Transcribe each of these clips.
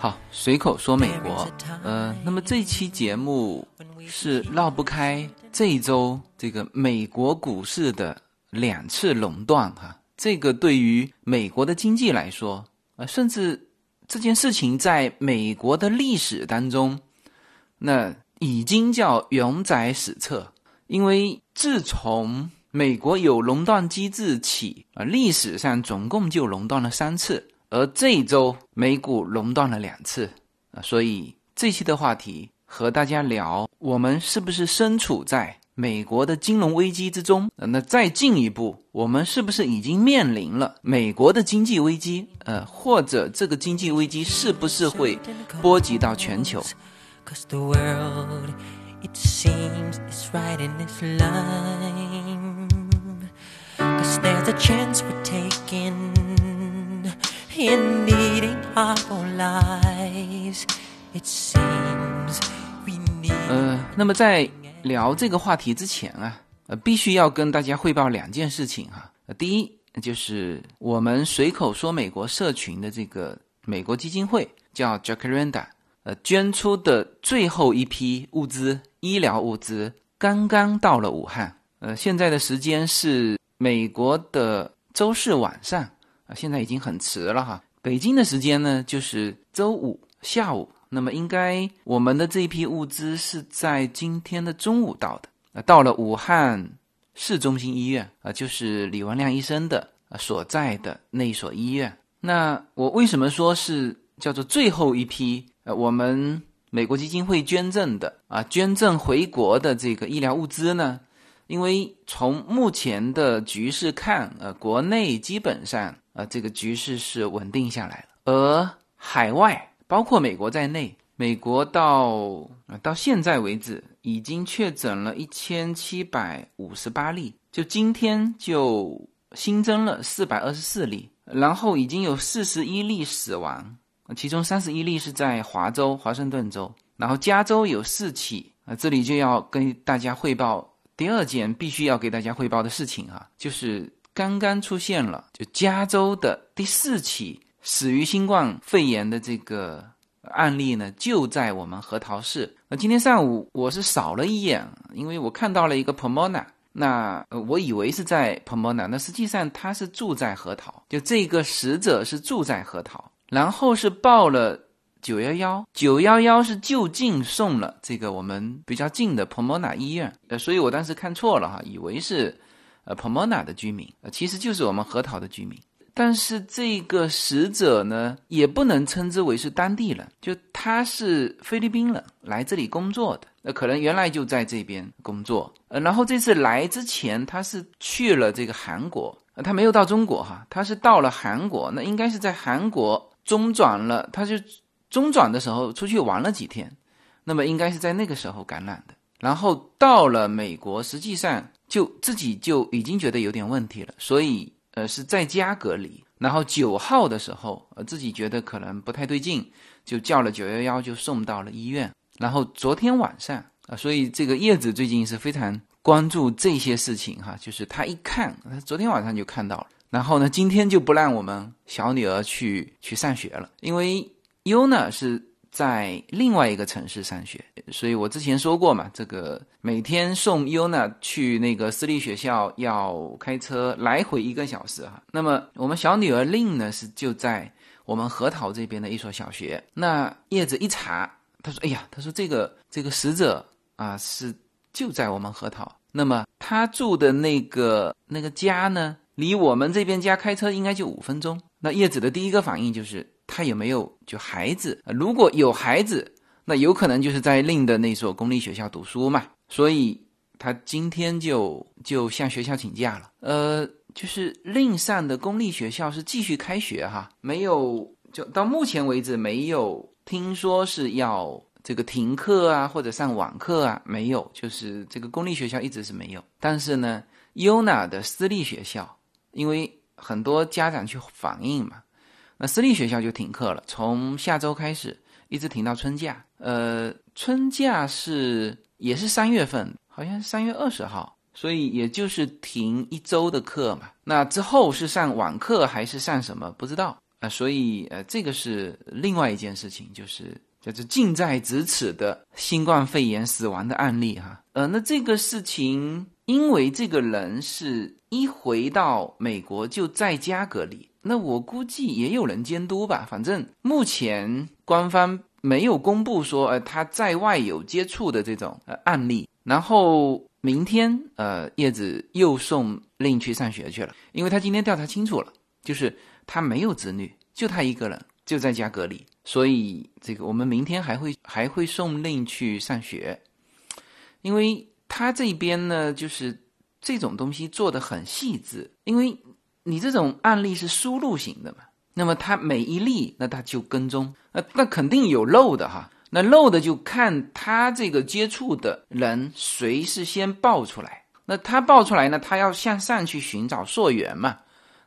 好，随口说美国，呃，那么这期节目是绕不开这一周这个美国股市的两次垄断哈，这个对于美国的经济来说，啊，甚至这件事情在美国的历史当中，那已经叫永载史册，因为自从美国有垄断机制起啊，历史上总共就垄断了三次。而这一周美股熔断了两次啊所以这期的话题和大家聊我们是不是身处在美国的金融危机之中那再进一步我们是不是已经面临了美国的经济危机呃或者这个经济危机是不是会波及到全球？Cause the world it seems is right in this line. Cause there's a chance we're taking in needing our lives it seems we need，那么在聊这个话题之前啊，呃，必须要跟大家汇报两件事情哈。呃，第一就是我们随口说美国社群的这个美国基金会叫 Jacaranda，呃，捐出的最后一批物资，医疗物资刚刚到了武汉。呃，现在的时间是美国的周四晚上。啊，现在已经很迟了哈。北京的时间呢，就是周五下午。那么，应该我们的这一批物资是在今天的中午到的。啊，到了武汉市中心医院啊，就是李文亮医生的啊所在的那一所医院。那我为什么说是叫做最后一批？呃，我们美国基金会捐赠的啊，捐赠回国的这个医疗物资呢？因为从目前的局势看，呃，国内基本上。啊，这个局势是稳定下来了，而海外包括美国在内，美国到到现在为止已经确诊了一千七百五十八例，就今天就新增了四百二十四例，然后已经有四十一例死亡，其中三十一例是在华州华盛顿州，然后加州有四起，啊，这里就要跟大家汇报第二件必须要给大家汇报的事情啊，就是。刚刚出现了，就加州的第四起死于新冠肺炎的这个案例呢，就在我们核桃市。那今天上午我是扫了一眼，因为我看到了一个 Pomona，那我以为是在 Pomona，那实际上他是住在核桃，就这个死者是住在核桃，然后是报了九幺幺，九幺幺是就近送了这个我们比较近的 Pomona 医院，呃，所以我当时看错了哈，以为是。呃，Pomona 的居民，其实就是我们核桃的居民。但是这个死者呢，也不能称之为是当地人，就他是菲律宾人，来这里工作的。那可能原来就在这边工作，呃，然后这次来之前，他是去了这个韩国，他没有到中国哈，他是到了韩国，那应该是在韩国中转了，他就中转的时候出去玩了几天，那么应该是在那个时候感染的。然后到了美国，实际上。就自己就已经觉得有点问题了，所以呃是在家隔离。然后九号的时候，呃自己觉得可能不太对劲，就叫了九幺幺，就送到了医院。然后昨天晚上啊，所以这个叶子最近是非常关注这些事情哈，就是他一看，他昨天晚上就看到了。然后呢，今天就不让我们小女儿去去上学了，因为优呢是。在另外一个城市上学，所以我之前说过嘛，这个每天送优娜去那个私立学校要开车来回一个小时哈。那么我们小女儿令呢是就在我们核桃这边的一所小学。那叶子一查，他说：“哎呀，他说这个这个死者啊是就在我们核桃。那么他住的那个那个家呢，离我们这边家开车应该就五分钟。那叶子的第一个反应就是。”他有没有就孩子？如果有孩子，那有可能就是在令的那所公立学校读书嘛。所以他今天就就向学校请假了。呃，就是令上的公立学校是继续开学哈，没有就到目前为止没有听说是要这个停课啊或者上网课啊，没有，就是这个公立学校一直是没有。但是呢优娜的私立学校，因为很多家长去反映嘛。那私立学校就停课了，从下周开始一直停到春假。呃，春假是也是三月份，好像三月二十号，所以也就是停一周的课嘛。那之后是上网课还是上什么不知道。啊，所以呃，这个是另外一件事情，就是叫做近在咫尺的新冠肺炎死亡的案例哈。呃，那这个事情，因为这个人是一回到美国就在家隔离，那我估计也有人监督吧。反正目前官方没有公布说呃他在外有接触的这种呃案例。然后明天呃叶子又送令去上学去了，因为他今天调查清楚了，就是他没有子女，就他一个人就在家隔离，所以这个我们明天还会还会送令去上学。因为他这边呢，就是这种东西做的很细致，因为你这种案例是输入型的嘛，那么他每一例，那他就跟踪，那那肯定有漏的哈，那漏的就看他这个接触的人谁是先爆出来，那他爆出来呢，他要向上去寻找溯源嘛，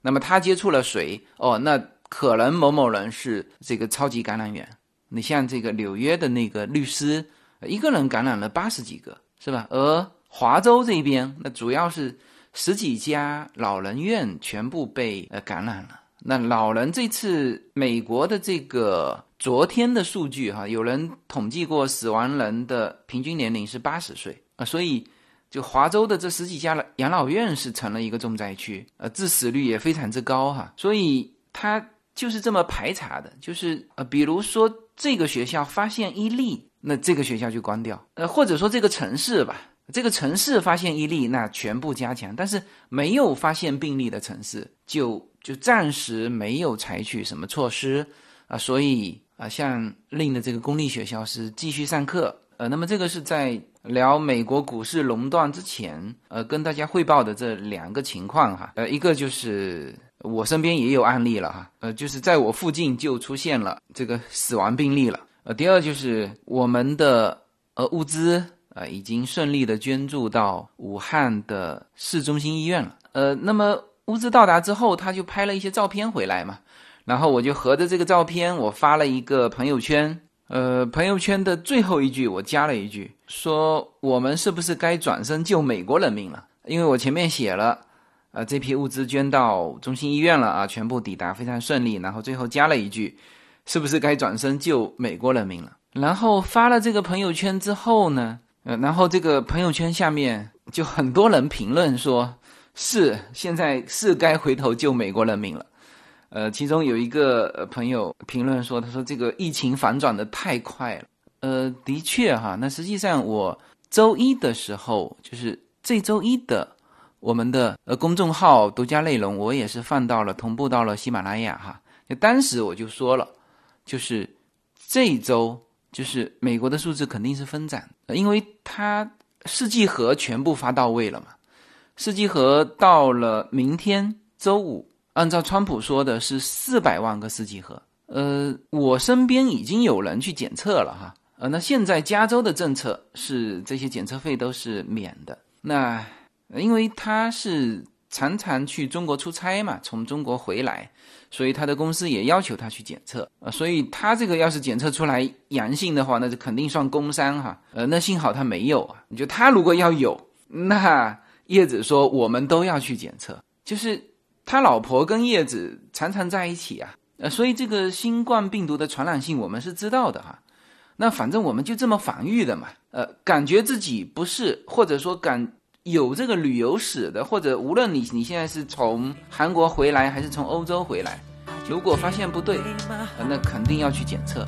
那么他接触了谁？哦，那可能某某人是这个超级感染源，你像这个纽约的那个律师。一个人感染了八十几个，是吧？而华州这边，那主要是十几家老人院全部被呃感染了。那老人这次美国的这个昨天的数据哈，有人统计过死亡人的平均年龄是八十岁啊，所以就华州的这十几家养老院是成了一个重灾区，呃，致死率也非常之高哈。所以他就是这么排查的，就是呃，比如说这个学校发现一例。那这个学校就关掉，呃，或者说这个城市吧，这个城市发现一例，那全部加强；但是没有发现病例的城市，就就暂时没有采取什么措施啊。所以啊，像令的这个公立学校是继续上课。呃，那么这个是在聊美国股市垄断之前，呃，跟大家汇报的这两个情况哈。呃，一个就是我身边也有案例了哈，呃，就是在我附近就出现了这个死亡病例了。呃，第二就是我们的呃物资啊，已经顺利的捐助到武汉的市中心医院了。呃，那么物资到达之后，他就拍了一些照片回来嘛，然后我就合着这个照片，我发了一个朋友圈。呃，朋友圈的最后一句我加了一句，说我们是不是该转身救美国人民了？因为我前面写了，呃，这批物资捐到中心医院了啊，全部抵达非常顺利，然后最后加了一句。是不是该转身救美国人民了？然后发了这个朋友圈之后呢？呃，然后这个朋友圈下面就很多人评论说，是现在是该回头救美国人民了。呃，其中有一个朋友评论说，他说这个疫情反转的太快了。呃，的确哈，那实际上我周一的时候，就是这周一的我们的呃公众号独家内容，我也是放到了同步到了喜马拉雅哈。当时我就说了。就是这周，就是美国的数字肯定是分涨，因为它试剂盒全部发到位了嘛。试剂盒到了明天周五，按照川普说的是四百万个试剂盒。呃，我身边已经有人去检测了哈。呃，那现在加州的政策是这些检测费都是免的。那因为他是常常去中国出差嘛，从中国回来。所以他的公司也要求他去检测啊，所以他这个要是检测出来阳性的话，那就肯定算工伤哈。呃，那幸好他没有啊。你就他如果要有，那叶子说我们都要去检测，就是他老婆跟叶子常常在一起啊。呃，所以这个新冠病毒的传染性我们是知道的哈。那反正我们就这么防御的嘛。呃，感觉自己不是，或者说感。有这个旅游史的，或者无论你你现在是从韩国回来还是从欧洲回来，如果发现不对，那肯定要去检测。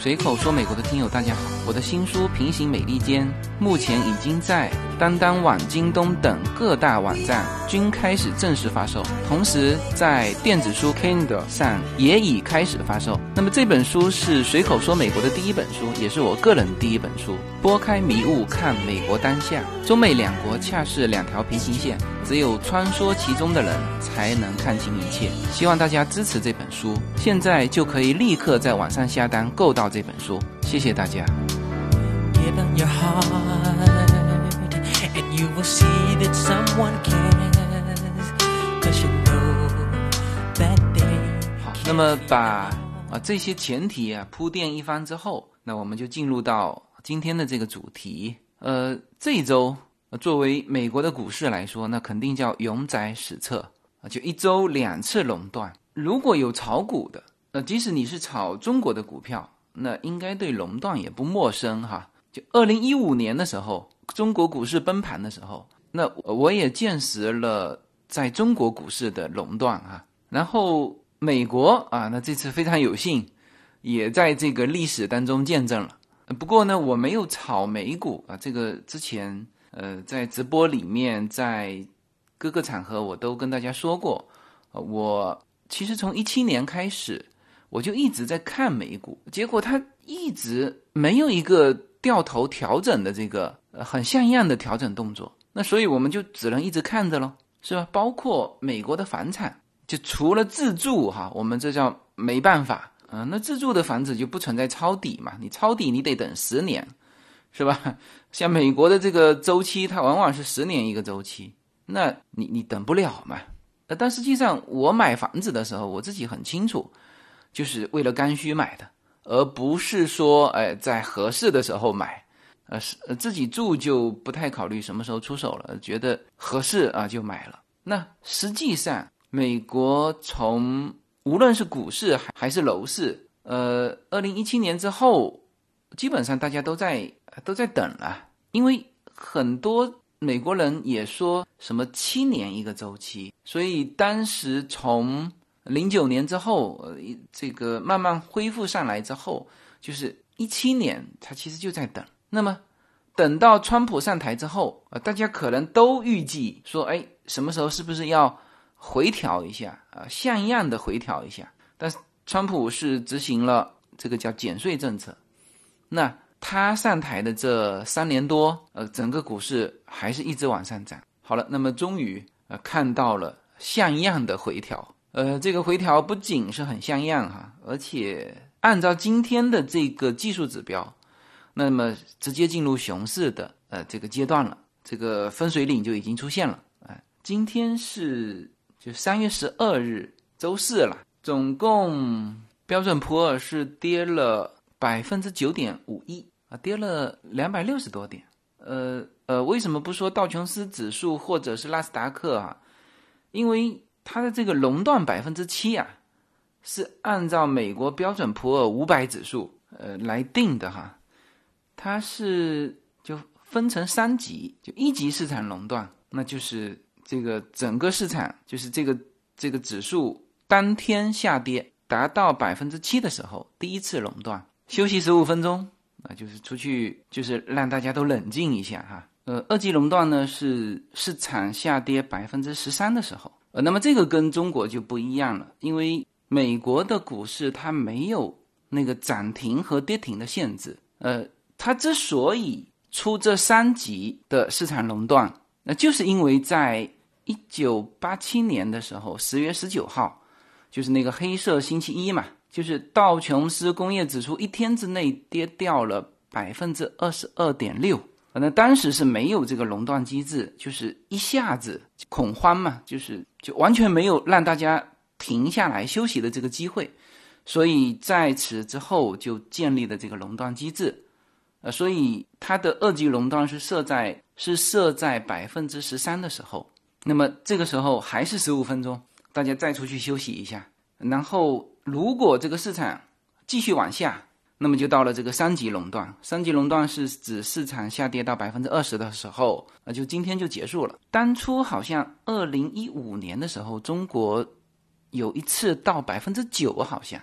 随口说，美国的听友大家好，我的新书《平行美利坚》目前已经在当当网、京东等各大网站均开始正式发售，同时在电子书 Kindle 上也已开始发售。那么这本书是随口说美国的第一本书，也是我个人第一本书。拨开迷雾看美国当下，中美两国恰是两条平行线。只有穿梭其中的人才能看清一切。希望大家支持这本书，现在就可以立刻在网上下单购到这本书，谢谢大家。好，那么把啊这些前提啊铺垫一番之后，那我们就进入到今天的这个主题。呃，这一周作为美国的股市来说，那肯定叫永载史册啊！就一周两次垄断，如果有炒股的，那即使你是炒中国的股票。那应该对垄断也不陌生哈。就二零一五年的时候，中国股市崩盘的时候，那我也见识了在中国股市的垄断啊，然后。美国啊，那这次非常有幸，也在这个历史当中见证了。不过呢，我没有炒美股啊，这个之前呃在直播里面，在各个场合我都跟大家说过。我其实从一七年开始，我就一直在看美股，结果它一直没有一个掉头调整的这个很像样的调整动作。那所以我们就只能一直看着喽，是吧？包括美国的房产。就除了自住哈，我们这叫没办法啊。那自住的房子就不存在抄底嘛？你抄底你得等十年，是吧？像美国的这个周期，它往往是十年一个周期，那你你等不了嘛？但实际上我买房子的时候，我自己很清楚，就是为了刚需买的，而不是说哎在合适的时候买，呃是自己住就不太考虑什么时候出手了，觉得合适啊就买了。那实际上。美国从无论是股市还还是楼市，呃，二零一七年之后，基本上大家都在都在等了，因为很多美国人也说什么七年一个周期，所以当时从零九年之后，呃，这个慢慢恢复上来之后，就是一七年，他其实就在等。那么等到川普上台之后，呃，大家可能都预计说，哎，什么时候是不是要？回调一下啊，像样的回调一下。但是川普是执行了这个叫减税政策，那他上台的这三年多，呃，整个股市还是一直往上涨。好了，那么终于呃看到了像样的回调，呃，这个回调不仅是很像样哈，而且按照今天的这个技术指标，那么直接进入熊市的呃这个阶段了，这个分水岭就已经出现了啊。今天是。就三月十二日周四了，总共标准普尔是跌了百分之九点五一啊，跌了两百六十多点。呃呃，为什么不说道琼斯指数或者是纳斯达克啊？因为它的这个熔断百分之七啊，是按照美国标准普尔五百指数呃来定的哈，它是就分成三级，就一级市场熔断，那就是。这个整个市场就是这个这个指数当天下跌达到百分之七的时候，第一次熔断，休息十五分钟啊，就是出去就是让大家都冷静一下哈。呃，二级垄断呢是市场下跌百分之十三的时候，呃，那么这个跟中国就不一样了，因为美国的股市它没有那个涨停和跌停的限制，呃，它之所以出这三级的市场垄断，那就是因为在一九八七年的时候，十月十九号，就是那个黑色星期一嘛，就是道琼斯工业指数一天之内跌掉了百分之二十二点六。反正当时是没有这个垄断机制，就是一下子恐慌嘛，就是就完全没有让大家停下来休息的这个机会，所以在此之后就建立了这个垄断机制。呃，所以它的二级垄断是设在是设在百分之十三的时候。那么这个时候还是十五分钟，大家再出去休息一下。然后如果这个市场继续往下，那么就到了这个三级垄断。三级垄断是指市场下跌到百分之二十的时候，那就今天就结束了。当初好像二零一五年的时候，中国有一次到百分之九，好像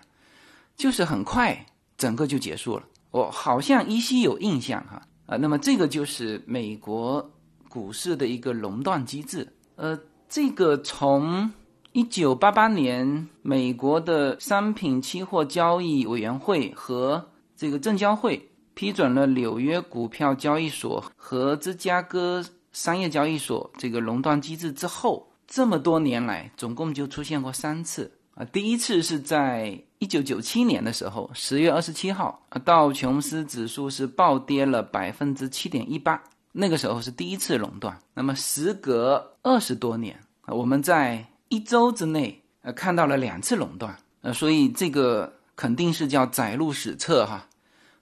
就是很快整个就结束了。我好像依稀有印象哈啊。那么这个就是美国股市的一个垄断机制。呃，这个从一九八八年美国的商品期货交易委员会和这个证交会批准了纽约股票交易所和芝加哥商业交易所这个垄断机制之后，这么多年来总共就出现过三次啊。第一次是在一九九七年的时候，十月二十七号，道琼斯指数是暴跌了百分之七点一八。那个时候是第一次垄断，那么时隔二十多年，我们在一周之内呃看到了两次垄断，呃，所以这个肯定是叫载入史册哈。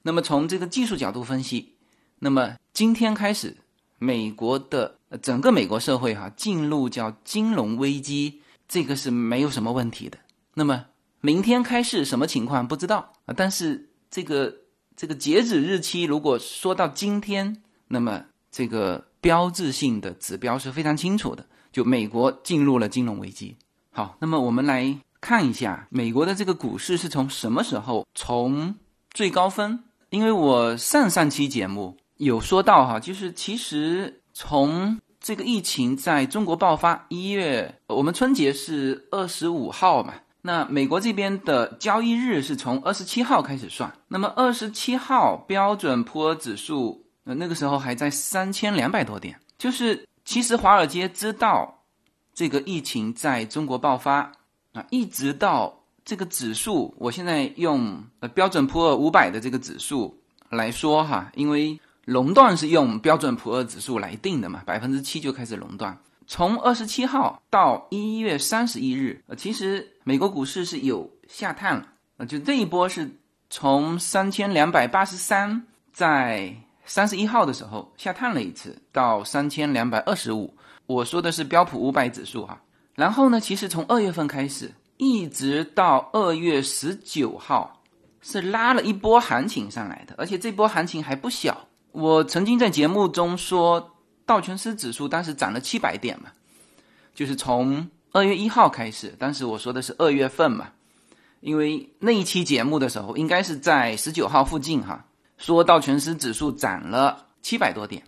那么从这个技术角度分析，那么今天开始，美国的整个美国社会哈进入叫金融危机，这个是没有什么问题的。那么明天开市什么情况不知道啊？但是这个这个截止日期，如果说到今天，那么这个标志性的指标是非常清楚的，就美国进入了金融危机。好，那么我们来看一下美国的这个股市是从什么时候从最高分？因为我上上期节目有说到哈，就是其实从这个疫情在中国爆发一月，我们春节是二十五号嘛。那美国这边的交易日是从二十七号开始算，那么二十七号标准普尔指数，那个时候还在三千两百多点，就是其实华尔街知道这个疫情在中国爆发啊，一直到这个指数，我现在用呃标准普尔五百的这个指数来说哈，因为熔断是用标准普尔指数来定的嘛，百分之七就开始熔断。从二十七号到一月三十一日，呃，其实美国股市是有下探了，呃，就这一波是从三千两百八十三，在三十一号的时候下探了一次，到三千两百二十五。我说的是标普五百指数哈。然后呢，其实从二月份开始，一直到二月十九号，是拉了一波行情上来的，而且这波行情还不小。我曾经在节目中说。道琼斯指数当时涨了七百点嘛，就是从二月一号开始，当时我说的是二月份嘛，因为那一期节目的时候应该是在十九号附近哈，说道琼斯指数涨了七百多点，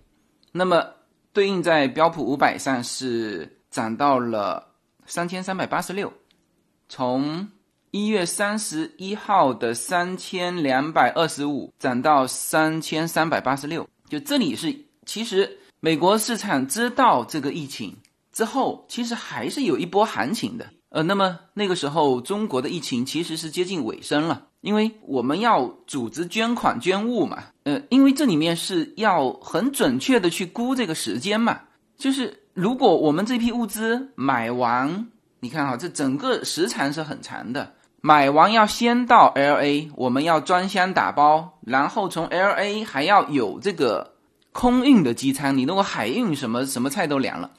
那么对应在标普五百上是涨到了三千三百八十六，从一月三十一号的三千两百二十五涨到三千三百八十六，就这里是其实。美国市场知道这个疫情之后，其实还是有一波行情的。呃，那么那个时候中国的疫情其实是接近尾声了，因为我们要组织捐款捐物嘛。呃，因为这里面是要很准确的去估这个时间嘛。就是如果我们这批物资买完，你看哈，这整个时长是很长的。买完要先到 L A，我们要装箱打包，然后从 L A 还要有这个。空运的机舱，你如果海运什么什么菜都凉了。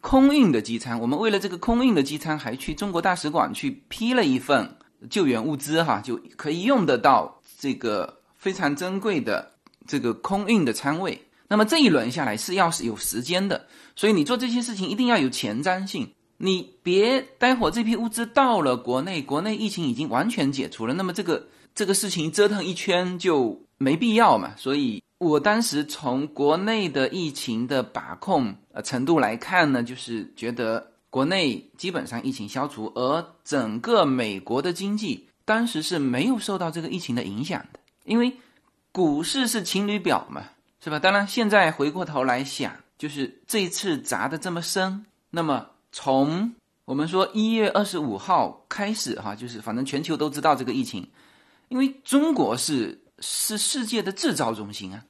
空运的机舱，我们为了这个空运的机舱，还去中国大使馆去批了一份救援物资，哈，就可以用得到这个非常珍贵的这个空运的仓位。那么这一轮下来是要是有时间的，所以你做这些事情一定要有前瞻性。你别待会这批物资到了国内，国内疫情已经完全解除了，那么这个这个事情折腾一圈就没必要嘛。所以。我当时从国内的疫情的把控呃程度来看呢，就是觉得国内基本上疫情消除，而整个美国的经济当时是没有受到这个疫情的影响的，因为股市是情侣表嘛，是吧？当然，现在回过头来想，就是这次砸的这么深，那么从我们说一月二十五号开始哈，就是反正全球都知道这个疫情，因为中国是是世界的制造中心啊。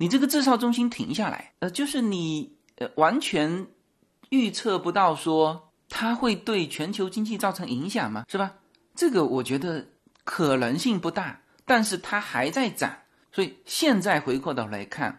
你这个制造中心停下来，呃，就是你呃完全预测不到说它会对全球经济造成影响吗？是吧？这个我觉得可能性不大，但是它还在涨，所以现在回过头来看，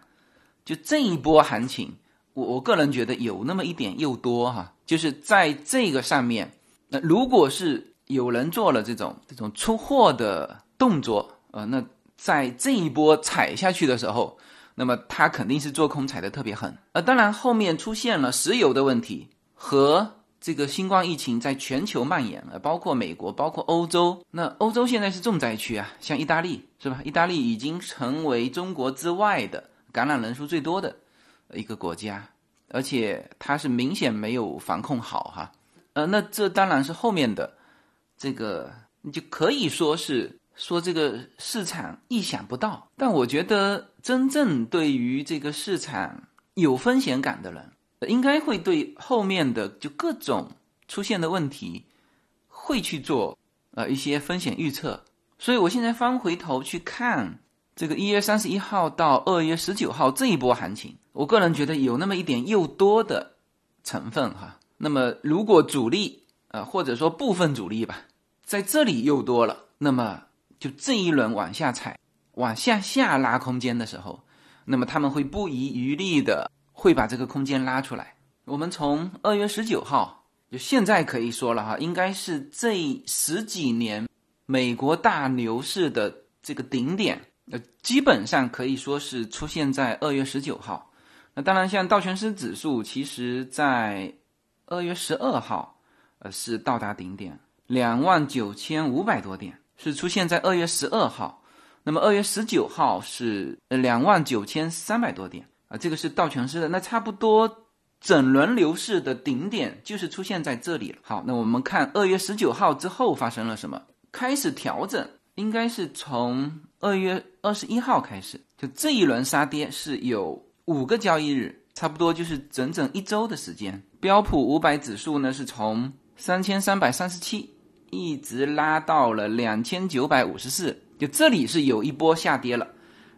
就这一波行情，我我个人觉得有那么一点又多哈，就是在这个上面，那如果是有人做了这种这种出货的动作，呃，那在这一波踩下去的时候。那么他肯定是做空踩的特别狠，呃，当然后面出现了石油的问题和这个新冠疫情在全球蔓延，呃，包括美国，包括欧洲。那欧洲现在是重灾区啊，像意大利是吧？意大利已经成为中国之外的感染人数最多的一个国家，而且它是明显没有防控好哈。呃，那这当然是后面的这个，你就可以说是。说这个市场意想不到，但我觉得真正对于这个市场有风险感的人，应该会对后面的就各种出现的问题会去做呃一些风险预测。所以我现在翻回头去看这个一月三十一号到二月十九号这一波行情，我个人觉得有那么一点又多的成分哈。那么如果主力呃或者说部分主力吧。在这里又多了，那么就这一轮往下踩、往下下拉空间的时候，那么他们会不遗余力的会把这个空间拉出来。我们从二月十九号，就现在可以说了哈，应该是这十几年美国大牛市的这个顶点，呃，基本上可以说是出现在二月十九号。那当然，像道琼斯指数，其实在二月十二号，呃，是到达顶点，两万九千五百多点，是出现在二月十二号。那么二月十九号是两万九千三百多点啊，这个是道琼斯的。那差不多整轮牛市的顶点就是出现在这里了。好，那我们看二月十九号之后发生了什么？开始调整，应该是从二月二十一号开始，就这一轮杀跌是有。五个交易日，差不多就是整整一周的时间。标普五百指数呢，是从三千三百三十七一直拉到了两千九百五十四，就这里是有一波下跌了，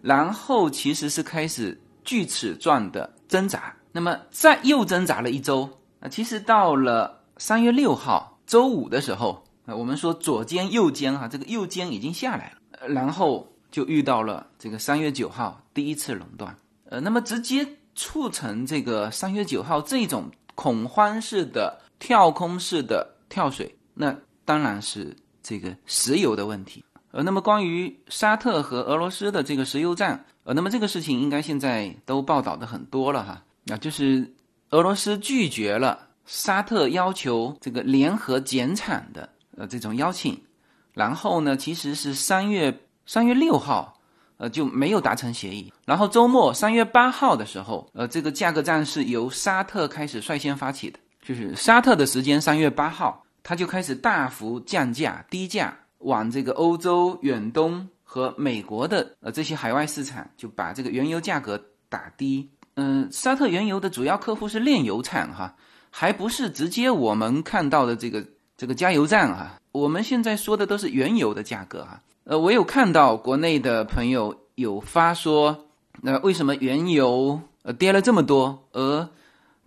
然后其实是开始锯齿状的挣扎，那么再又挣扎了一周啊，其实到了三月六号周五的时候啊，我们说左肩右肩哈，这个右肩已经下来了，然后就遇到了这个三月九号第一次垄断。呃，那么直接促成这个三月九号这种恐慌式的跳空式的跳水，那当然是这个石油的问题。呃，那么关于沙特和俄罗斯的这个石油战，呃，那么这个事情应该现在都报道的很多了哈。那就是俄罗斯拒绝了沙特要求这个联合减产的呃这种邀请，然后呢，其实是三月三月六号。呃，就没有达成协议。然后周末三月八号的时候，呃，这个价格战是由沙特开始率先发起的，就是沙特的时间三月八号，他就开始大幅降价、低价，往这个欧洲、远东和美国的呃这些海外市场，就把这个原油价格打低。嗯，沙特原油的主要客户是炼油厂哈，还不是直接我们看到的这个这个加油站哈。我们现在说的都是原油的价格哈。呃，我有看到国内的朋友有发说，那为什么原油呃跌了这么多，而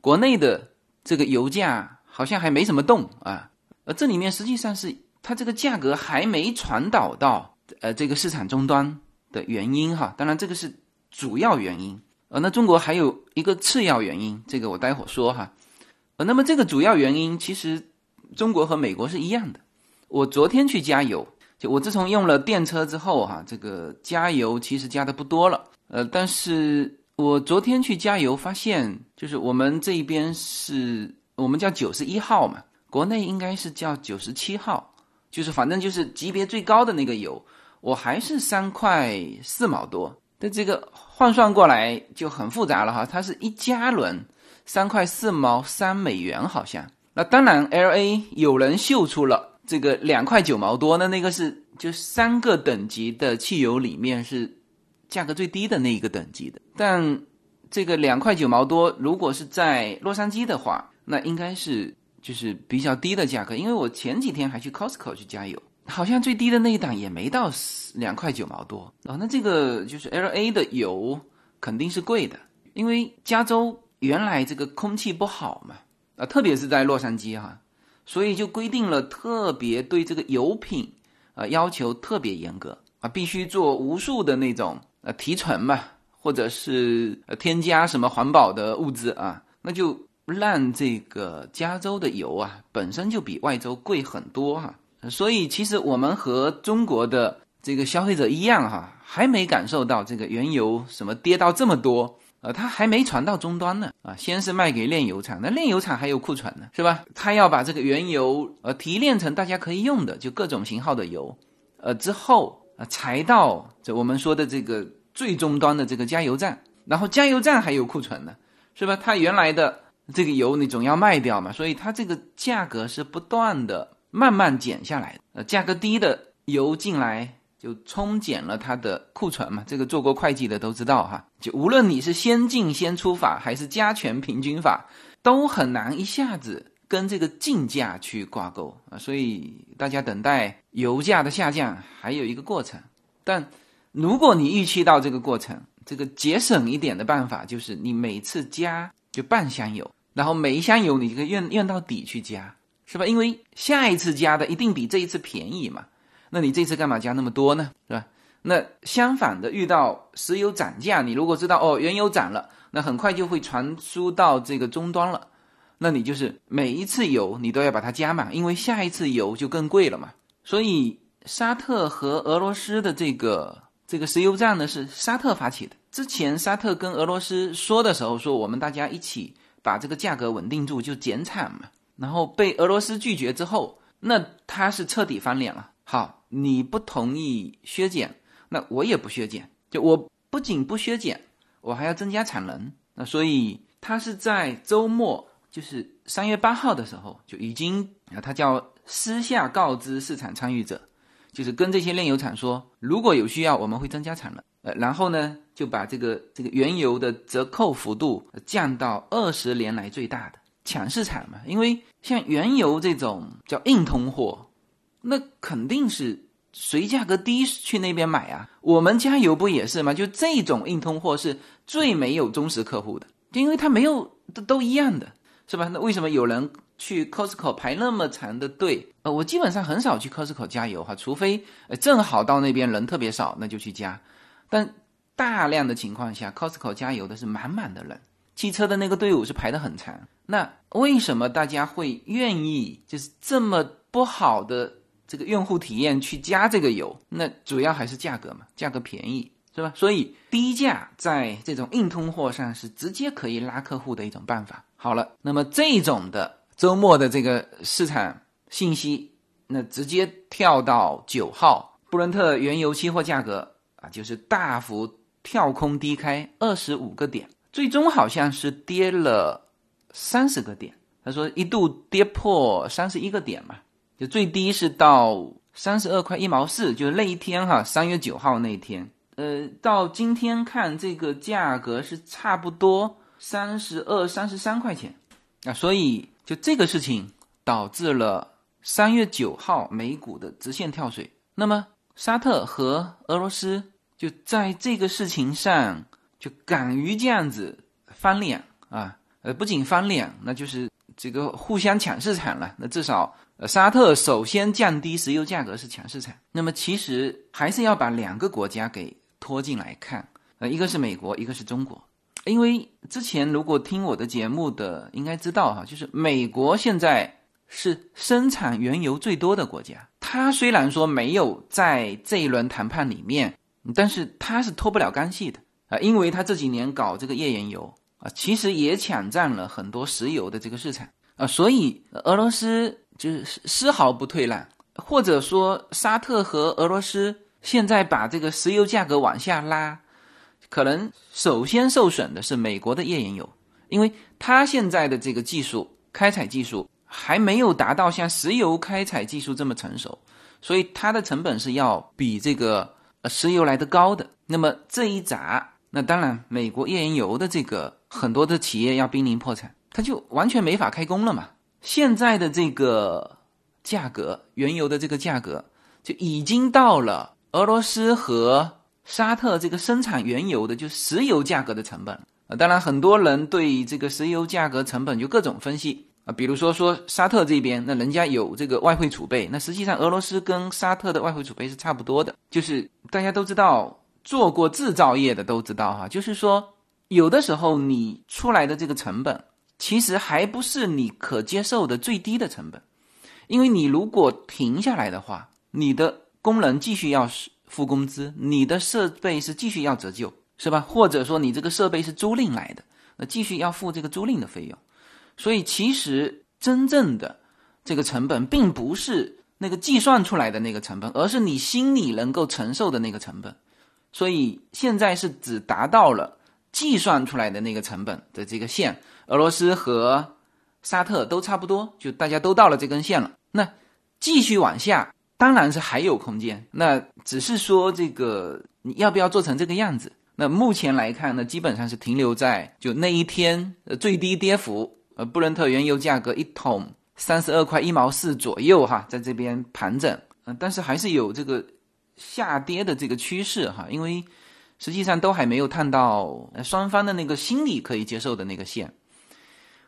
国内的这个油价好像还没什么动啊？呃，这里面实际上是它这个价格还没传导到呃这个市场终端的原因哈。当然这个是主要原因，呃，那中国还有一个次要原因，这个我待会儿说哈。呃，那么这个主要原因其实中国和美国是一样的。我昨天去加油。就我自从用了电车之后，哈，这个加油其实加的不多了，呃，但是我昨天去加油发现，就是我们这一边是我们叫九十一号嘛，国内应该是叫九十七号，就是反正就是级别最高的那个油，我还是三块四毛多，但这个换算过来就很复杂了哈，它是一加仑三块四毛三美元好像，那当然 L A 有人秀出了。这个两块九毛多，那那个是就三个等级的汽油里面是价格最低的那一个等级的。但这个两块九毛多，如果是在洛杉矶的话，那应该是就是比较低的价格。因为我前几天还去 Costco 去加油，好像最低的那一档也没到两块九毛多啊。那这个就是 L A 的油肯定是贵的，因为加州原来这个空气不好嘛啊，特别是在洛杉矶哈。所以就规定了特别对这个油品，啊要求特别严格啊，必须做无数的那种呃提纯嘛，或者是呃添加什么环保的物质啊，那就让这个加州的油啊本身就比外州贵很多哈。所以其实我们和中国的这个消费者一样哈，还没感受到这个原油什么跌到这么多。呃，它还没传到终端呢，啊，先是卖给炼油厂，那炼油厂还有库存呢，是吧？他要把这个原油呃提炼成大家可以用的，就各种型号的油，呃，之后啊才到这我们说的这个最终端的这个加油站，然后加油站还有库存呢，是吧？它原来的这个油你总要卖掉嘛，所以它这个价格是不断的慢慢减下来，呃，价格低的油进来。就冲减了它的库存嘛，这个做过会计的都知道哈。就无论你是先进先出法还是加权平均法，都很难一下子跟这个进价去挂钩啊。所以大家等待油价的下降还有一个过程。但如果你预期到这个过程，这个节省一点的办法就是你每次加就半箱油，然后每一箱油你就可以用用到底去加。是吧？因为下一次加的一定比这一次便宜嘛。那你这次干嘛加那么多呢？是吧？那相反的，遇到石油涨价，你如果知道哦，原油涨了，那很快就会传输到这个终端了。那你就是每一次油你都要把它加满，因为下一次油就更贵了嘛。所以沙特和俄罗斯的这个这个石油战呢，是沙特发起的。之前沙特跟俄罗斯说的时候，说我们大家一起把这个价格稳定住，就减产嘛。然后被俄罗斯拒绝之后，那他是彻底翻脸了。好，你不同意削减，那我也不削减。就我不仅不削减，我还要增加产能。那所以他是在周末。就是三月八号的时候就已经啊，他叫私下告知市场参与者，就是跟这些炼油厂说，如果有需要，我们会增加产能。呃，然后呢，就把这个这个原油的折扣幅度降到二十年来最大的，抢市场嘛。因为像原油这种叫硬通货，那肯定是谁价格低去那边买啊。我们加油不也是吗？就这种硬通货是最没有忠实客户的，就因为它没有都都一样的。是吧？那为什么有人去 Costco 排那么长的队？呃，我基本上很少去 Costco 加油哈，除非正好到那边人特别少，那就去加。但大量的情况下，Costco 加油的是满满的人，汽车的那个队伍是排的很长。那为什么大家会愿意就是这么不好的这个用户体验去加这个油？那主要还是价格嘛，价格便宜。是吧？所以低价在这种硬通货上是直接可以拉客户的一种办法。好了，那么这种的周末的这个市场信息，那直接跳到九号，布伦特原油期货价格，就是大幅跳空低开二十五个点，最终好像是跌了三十个点。他说一度跌破三十一个点嘛，就最低是到三十二块一毛四，就是那一天哈，三月九号那一天。呃，到今天看这个价格是差不多三十二、三十三块钱啊，所以就这个事情导致了三月九号美股的直线跳水。那么沙特和俄罗斯就在这个事情上就敢于这样子翻脸啊，呃，不仅翻脸，那就是这个互相抢市场了。那至少呃，沙特首先降低石油价格是抢市场，那么其实还是要把两个国家给。拖进来看，呃，一个是美国，一个是中国。因为之前如果听我的节目的，应该知道哈，就是美国现在是生产原油最多的国家。它虽然说没有在这一轮谈判里面，但是它是脱不了干系的啊，因为它这几年搞这个页岩油啊，其实也抢占了很多石油的这个市场啊，所以俄罗斯就是丝毫不退让，或者说沙特和俄罗斯。现在把这个石油价格往下拉，可能首先受损的是美国的页岩油，因为它现在的这个技术开采技术还没有达到像石油开采技术这么成熟，所以它的成本是要比这个呃石油来的高的。那么这一砸，那当然美国页岩油的这个很多的企业要濒临破产，它就完全没法开工了嘛。现在的这个价格，原油的这个价格就已经到了。俄罗斯和沙特这个生产原油的，就石油价格的成本呃，当然很多人对这个石油价格成本就各种分析啊，比如说说沙特这边，那人家有这个外汇储备，那实际上俄罗斯跟沙特的外汇储备是差不多的，就是大家都知道，做过制造业的都知道哈，就是说有的时候你出来的这个成本，其实还不是你可接受的最低的成本，因为你如果停下来的话，你的。工人继续要付工资，你的设备是继续要折旧，是吧？或者说你这个设备是租赁来的，那继续要付这个租赁的费用。所以其实真正的这个成本，并不是那个计算出来的那个成本，而是你心里能够承受的那个成本。所以现在是只达到了计算出来的那个成本的这个线，俄罗斯和沙特都差不多，就大家都到了这根线了。那继续往下。当然是还有空间，那只是说这个你要不要做成这个样子？那目前来看呢，基本上是停留在就那一天最低跌幅，呃布伦特原油价格一桶三十二块一毛四左右哈，在这边盘整，嗯，但是还是有这个下跌的这个趋势哈，因为实际上都还没有探到双方的那个心理可以接受的那个线。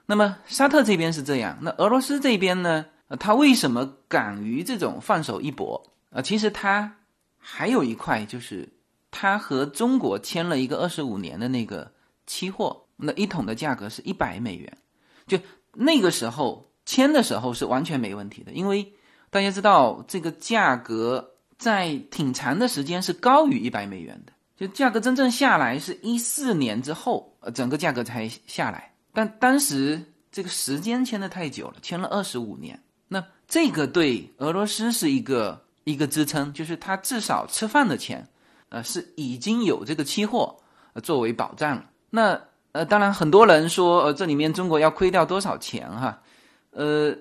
那么沙特这边是这样，那俄罗斯这边呢？呃，他为什么敢于这种放手一搏？啊，其实他还有一块就是他和中国签了一个二十五年的那个期货，那一桶的价格是一百美元，就那个时候签的时候是完全没问题的，因为大家知道这个价格在挺长的时间是高于一百美元的，就价格真正下来是一四年之后，呃，整个价格才下来，但当时这个时间签的太久了，签了二十五年。那这个对俄罗斯是一个一个支撑，就是他至少吃饭的钱，呃，是已经有这个期货作为保障了。那呃，当然很多人说，呃，这里面中国要亏掉多少钱哈？呃，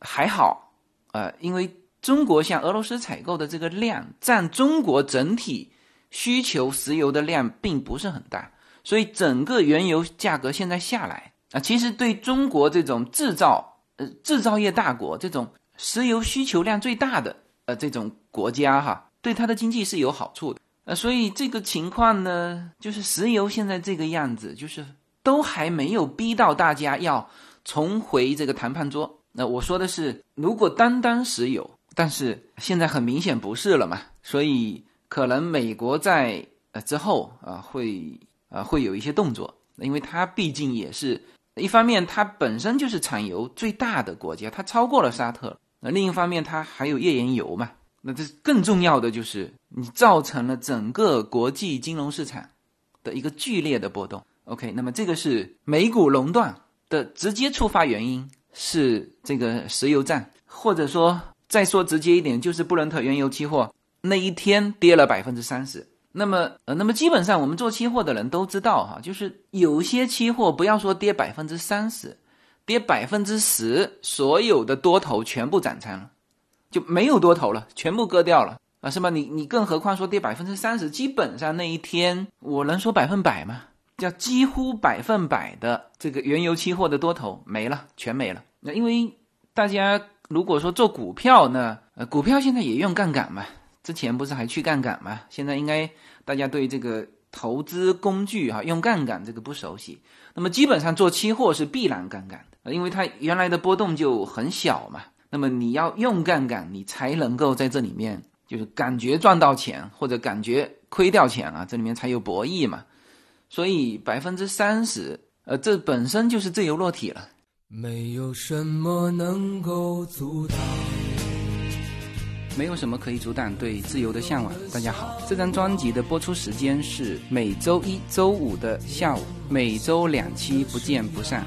还好，呃，因为中国向俄罗斯采购的这个量占中国整体需求石油的量并不是很大，所以整个原油价格现在下来啊，其实对中国这种制造。呃，制造业大国这种石油需求量最大的呃这种国家哈，对它的经济是有好处的。呃，所以这个情况呢，就是石油现在这个样子，就是都还没有逼到大家要重回这个谈判桌。那我说的是，如果单单石油，但是现在很明显不是了嘛，所以可能美国在呃之后啊会啊会有一些动作，因为它毕竟也是。一方面，它本身就是产油最大的国家，它超过了沙特。那另一方面，它还有页岩油嘛？那这更重要的就是，你造成了整个国际金融市场的一个剧烈的波动。OK，那么这个是美股垄断的直接触发原因，是这个石油战，或者说再说直接一点，就是布伦特原油期货那一天跌了百分之三十。那么，呃，那么基本上我们做期货的人都知道哈，就是有些期货不要说跌百分之三十，跌百分之十，所有的多头全部斩仓了，就没有多头了，全部割掉了啊，是吧？你你更何况说跌百分之三十，基本上那一天我能说百分百吗？叫几乎百分百的这个原油期货的多头没了，全没了。那因为大家如果说做股票呢，呃，股票现在也用杠杆嘛。之前不是还去杠杆吗？现在应该大家对这个投资工具哈用杠杆这个不熟悉。那么基本上做期货是必然杠杆的，因为它原来的波动就很小嘛。那么你要用杠杆，你才能够在这里面就是感觉赚到钱或者感觉亏掉钱啊，这里面才有博弈嘛。所以百分之三十，呃，这本身就是自由落体了。没有什么能够阻挡。没有什么可以阻挡对自由的向往。大家好，这张专辑的播出时间是每周一周五的下午，每周两期，不见不散。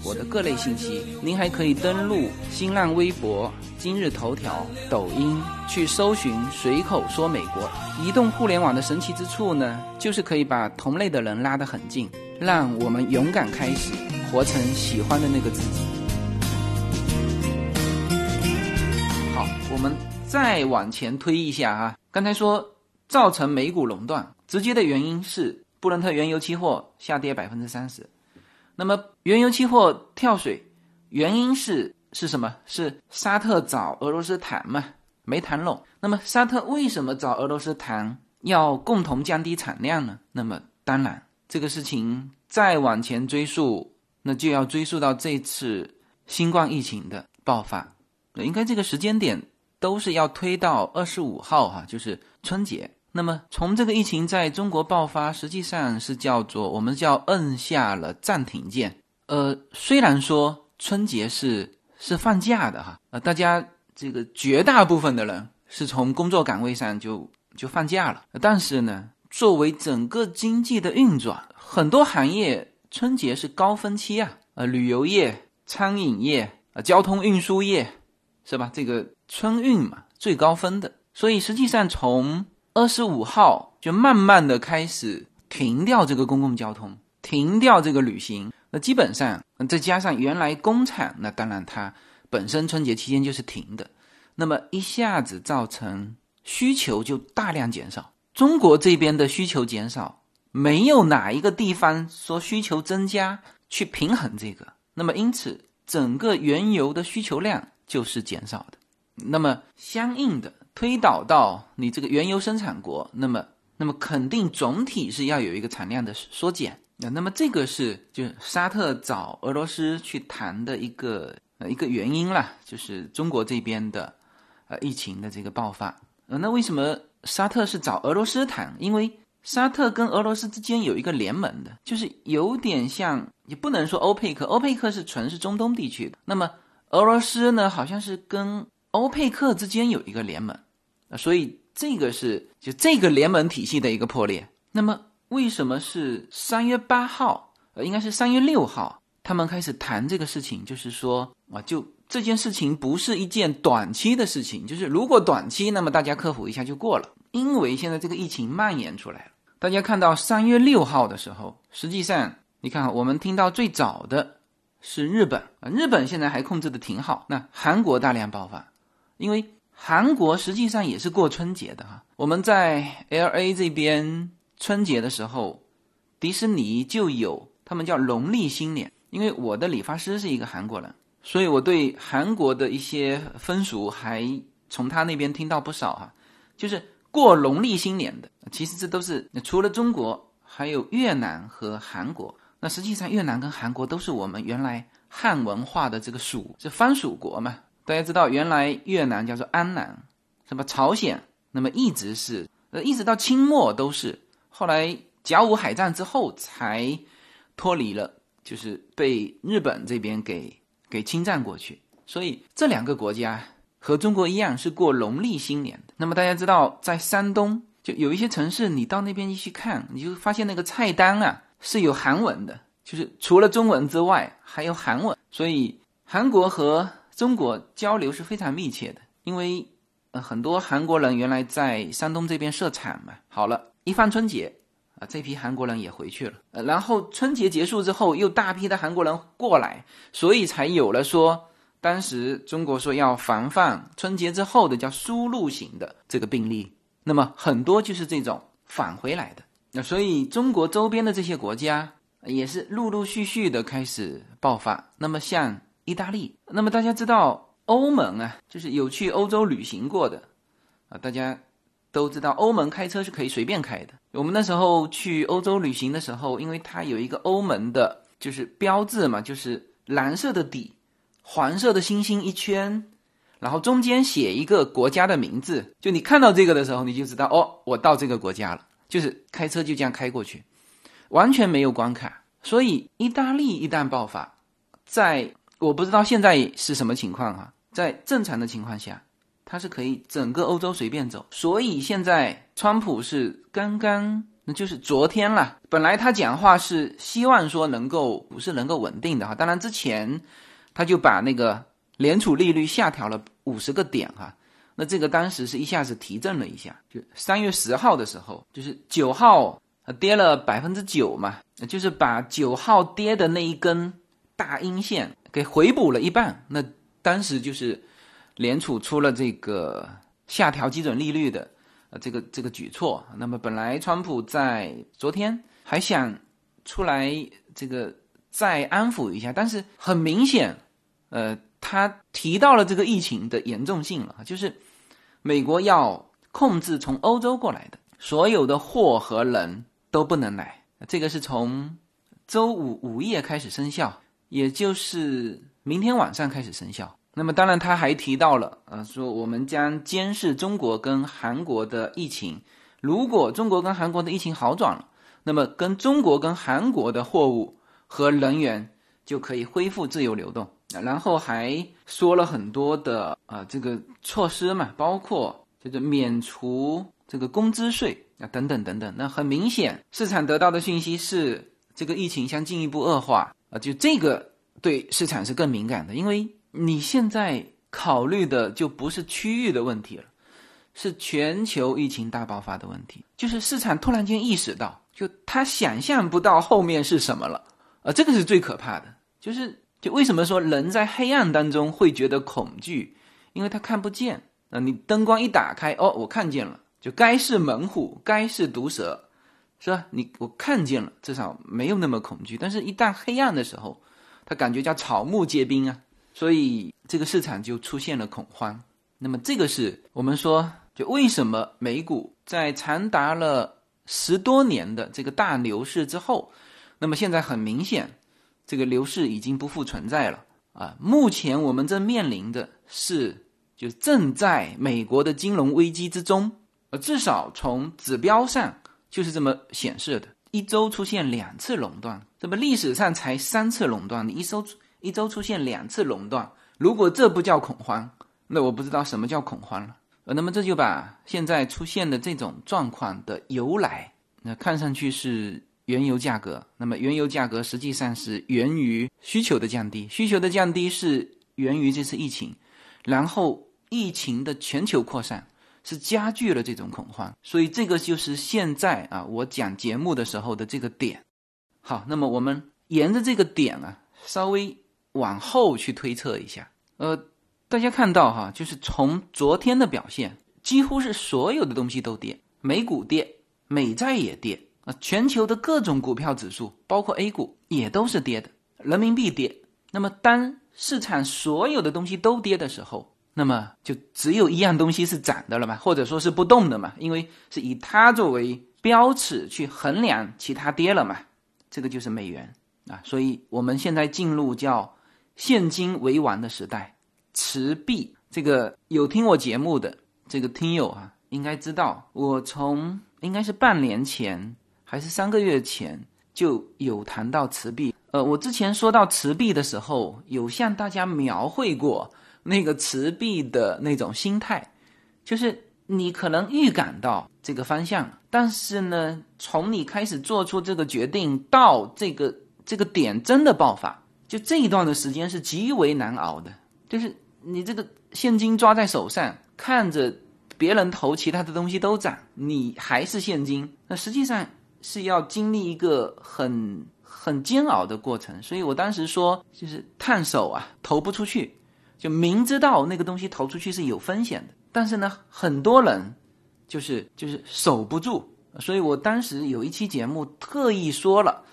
我的各类信息，您还可以登录新浪微博、今日头条、抖音去搜寻随口说美国。移动互联网的神奇之处呢，就是可以把同类的人拉得很近，让我们勇敢开始，活成喜欢的那个自己。好，我们。再往前推一下啊，刚才说造成美股垄断直接的原因是布伦特原油期货下跌百分之三十，那么原油期货跳水原因是是什么？是沙特找俄罗斯谈嘛，没谈拢。那么沙特为什么找俄罗斯谈，要共同降低产量呢？那么当然这个事情再往前追溯，那就要追溯到这次新冠疫情的爆发，应该这个时间点。都是要推到二十五号哈，就是春节。那么从这个疫情在中国爆发，实际上是叫做我们叫摁下了暂停键。呃，虽然说春节是是放假的哈，呃，大家这个绝大部分的人是从工作岗位上就就放假了，但是呢，作为整个经济的运转，很多行业春节是高峰期啊，呃，旅游业、餐饮业、呃，交通运输业，是吧？这个。春运嘛，最高分的，所以实际上从二十五号就慢慢的开始停掉这个公共交通，停掉这个旅行。那基本上再加上原来工厂，那当然它本身春节期间就是停的，那么一下子造成需求就大量减少。中国这边的需求减少，没有哪一个地方说需求增加去平衡这个，那么因此整个原油的需求量就是减少的。那么相应的推导到你这个原油生产国，那么那么肯定总体是要有一个产量的缩减。那那么这个是就沙特找俄罗斯去谈的一个呃一个原因啦，就是中国这边的呃疫情的这个爆发。呃，那为什么沙特是找俄罗斯谈？因为沙特跟俄罗斯之间有一个联盟的，就是有点像，也不能说欧佩克，欧佩克是纯是中东地区的。那么俄罗斯呢，好像是跟欧佩克之间有一个联盟，啊所以这个是就这个联盟体系的一个破裂。那么。为什么是三月八号？呃，应该是三月六号，他们开始谈这个事情，就是说啊，就这件事情不是一件短期的事情，就是如果短期，那么大家克服一下就过了。因为现在这个疫情蔓延出来了，大家看到三月六号的时候，实际上你看，我们听到最早的是日本啊，日本现在还控制的挺好。那韩国大量爆发，因为韩国实际上也是过春节的哈，我们在 L A 这边。春节的时候，迪士尼就有他们叫农历新年。因为我的理发师是一个韩国人，所以我对韩国的一些风俗还从他那边听到不少哈。就是过农历新年的，其实这都是除了中国，还有越南和韩国。那实际上越南跟韩国都是我们原来汉文化的这个属，是藩属国嘛。大家知道，原来越南叫做安南，什么朝鲜，那么一直是呃，一直到清末都是。后来甲午海战之后才脱离了，就是被日本这边给给侵占过去。所以这两个国家和中国一样是过农历新年的。那么大家知道，在山东就有一些城市，你到那边一去看，你就发现那个菜单啊是有韩文的，就是除了中文之外还有韩文。所以韩国和中国交流是非常密切的，因为呃很多韩国人原来在山东这边设厂嘛。好了。一放春节，啊，这批韩国人也回去了。呃，然后春节结束之后，又大批的韩国人过来，所以才有了说，当时中国说要防范春节之后的叫输入型的这个病例。那么很多就是这种返回来的。那所以中国周边的这些国家也是陆陆续续的开始爆发。那么像意大利，那么大家知道欧盟啊，就是有去欧洲旅行过的啊，大家。都知道欧盟开车是可以随便开的。我们那时候去欧洲旅行的时候，因为它有一个欧盟的，就是标志嘛，就是蓝色的底，黄色的星星一圈，然后中间写一个国家的名字。就你看到这个的时候，你就知道哦，我到这个国家了。就是开车就这样开过去，完全没有关卡。所以意大利一旦爆发，在我不知道现在是什么情况啊，在正常的情况下。它是可以整个欧洲随便走，所以现在川普是刚刚，那就是昨天了。本来他讲话是希望说能够股市能够稳定的哈，当然之前他就把那个联储利率下调了五十个点哈，那这个当时是一下子提振了一下，就三月十号的时候，就是九号跌了百分之九嘛，就是把九号跌的那一根大阴线给回补了一半，那当时就是。联储出了这个下调基准利率的呃这个这个举措，那么本来川普在昨天还想出来这个再安抚一下，但是很明显，呃，他提到了这个疫情的严重性了，就是美国要控制从欧洲过来的所有的货和人都不能来，这个是从周五午夜开始生效，也就是明天晚上开始生效。那么，当然，他还提到了，呃，说我们将监视中国跟韩国的疫情。如果中国跟韩国的疫情好转了，那么跟中国跟韩国的货物和人员就可以恢复自由流动。然后还说了很多的啊，这个措施嘛，包括就是免除这个工资税啊，等等等等。那很明显，市场得到的信息是这个疫情将进一步恶化啊，就这个对市场是更敏感的，因为。你现在考虑的就不是区域的问题了，是全球疫情大爆发的问题，就是市场突然间意识到，就他想象不到后面是什么了，啊，这个是最可怕的。就是就为什么说人在黑暗当中会觉得恐惧？因为他看不见啊，你灯光一打开，哦，我看见了，就该是猛虎，该是毒蛇，是吧？你我看见了，至少没有那么恐惧。但是，一旦黑暗的时候，他感觉叫草木皆兵啊，所以这个市场就出现了恐慌。那么，这个是我们说，就为什么美股在长达了十多年的这个大牛市之后，那么现在很明显，这个牛市已经不复存在了。啊，目前我们正面临的是，就正在美国的金融危机之中，呃，至少从指标上就是这么显示的。一周出现两次垄断，这么历史上才三次垄断，你一周一周出现两次垄断，如果这不叫恐慌，那我不知道什么叫恐慌了。呃，那么这就把现在出现的这种状况的由来，那看上去是。原油价格，那么原油价格实际上是源于需求的降低，需求的降低是源于这次疫情，然后疫情的全球扩散是加剧了这种恐慌，所以这个就是现在啊，我讲节目的时候的这个点。好，那么我们沿着这个点啊，稍微往后去推测一下，呃，大家看到哈，就是从昨天的表现，几乎是所有的东西都跌，美股跌，美债也跌。啊，全球的各种股票指数，包括 A 股，也都是跌的。人民币跌，那么当市场所有的东西都跌的时候，那么就只有一样东西是涨的了嘛，或者说是不动的嘛，因为是以它作为标尺去衡量其他跌了嘛。这个就是美元啊，所以我们现在进入叫现金为王的时代，持币。这个有听我节目的这个听友啊，应该知道，我从应该是半年前。还是三个月前就有谈到持币，呃，我之前说到持币的时候，有向大家描绘过那个持币的那种心态，就是你可能预感到这个方向，但是呢，从你开始做出这个决定到这个这个点真的爆发，就这一段的时间是极为难熬的，就是你这个现金抓在手上，看着别人投其他的东西都涨，你还是现金，那实际上。是要经历一个很很煎熬的过程，所以我当时说，就是探手啊，投不出去，就明知道那个东西投出去是有风险的，但是呢，很多人就是就是守不住，所以我当时有一期节目特意说了，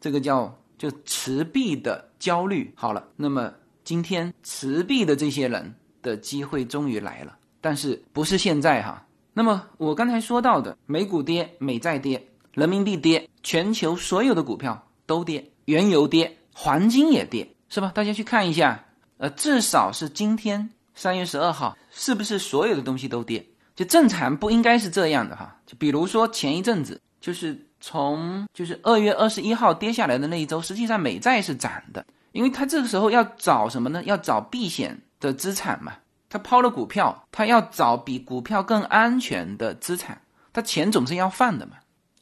这个叫就持币的焦虑。好了，那么今天持币的这些人的机会终于来了，但是不是现在哈？那么我刚才说到的美股跌，美债跌。人民币跌，全球所有的股票都跌，原油跌，黄金也跌，是吧？大家去看一下，呃，至少是今天三月十二号，是不是所有的东西都跌？就正常不应该是这样的哈。就比如说前一阵子，就是从就是二月二十一号跌下来的那一周，实际上美债是涨的，因为它这个时候要找什么呢？要找避险的资产嘛。他抛了股票，他要找比股票更安全的资产，他钱总是要放的嘛。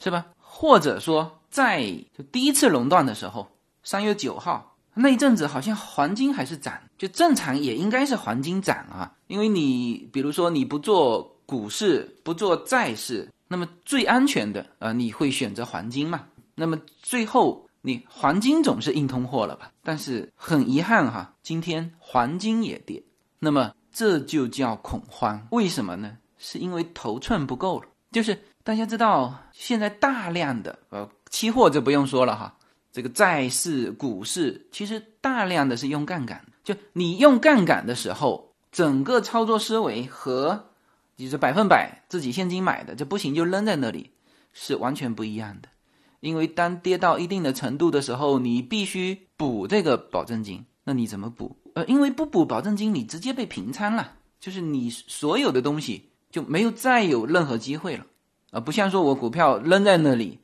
是吧？或者说，在就第一次垄断的时候，三月九号那一阵子，好像黄金还是涨，就正常也应该是黄金涨啊。因为你比如说你不做股市，不做债市，那么最安全的啊，你会选择黄金嘛？那么最后你黄金总是硬通货了吧？但是很遗憾哈，今天黄金也跌，那么这就叫恐慌。为什么呢？是因为头寸不够了，就是。大家知道，现在大量的呃期货就不用说了哈，这个债市、股市其实大量的是用杠杆。就你用杠杆的时候，整个操作思维和你是百分百自己现金买的，这不行就扔在那里，是完全不一样的。因为当跌到一定的程度的时候，你必须补这个保证金。那你怎么补？呃，因为不补保证金，你直接被平仓了，就是你所有的东西就没有再有任何机会了。啊，不像说我股票扔在那里，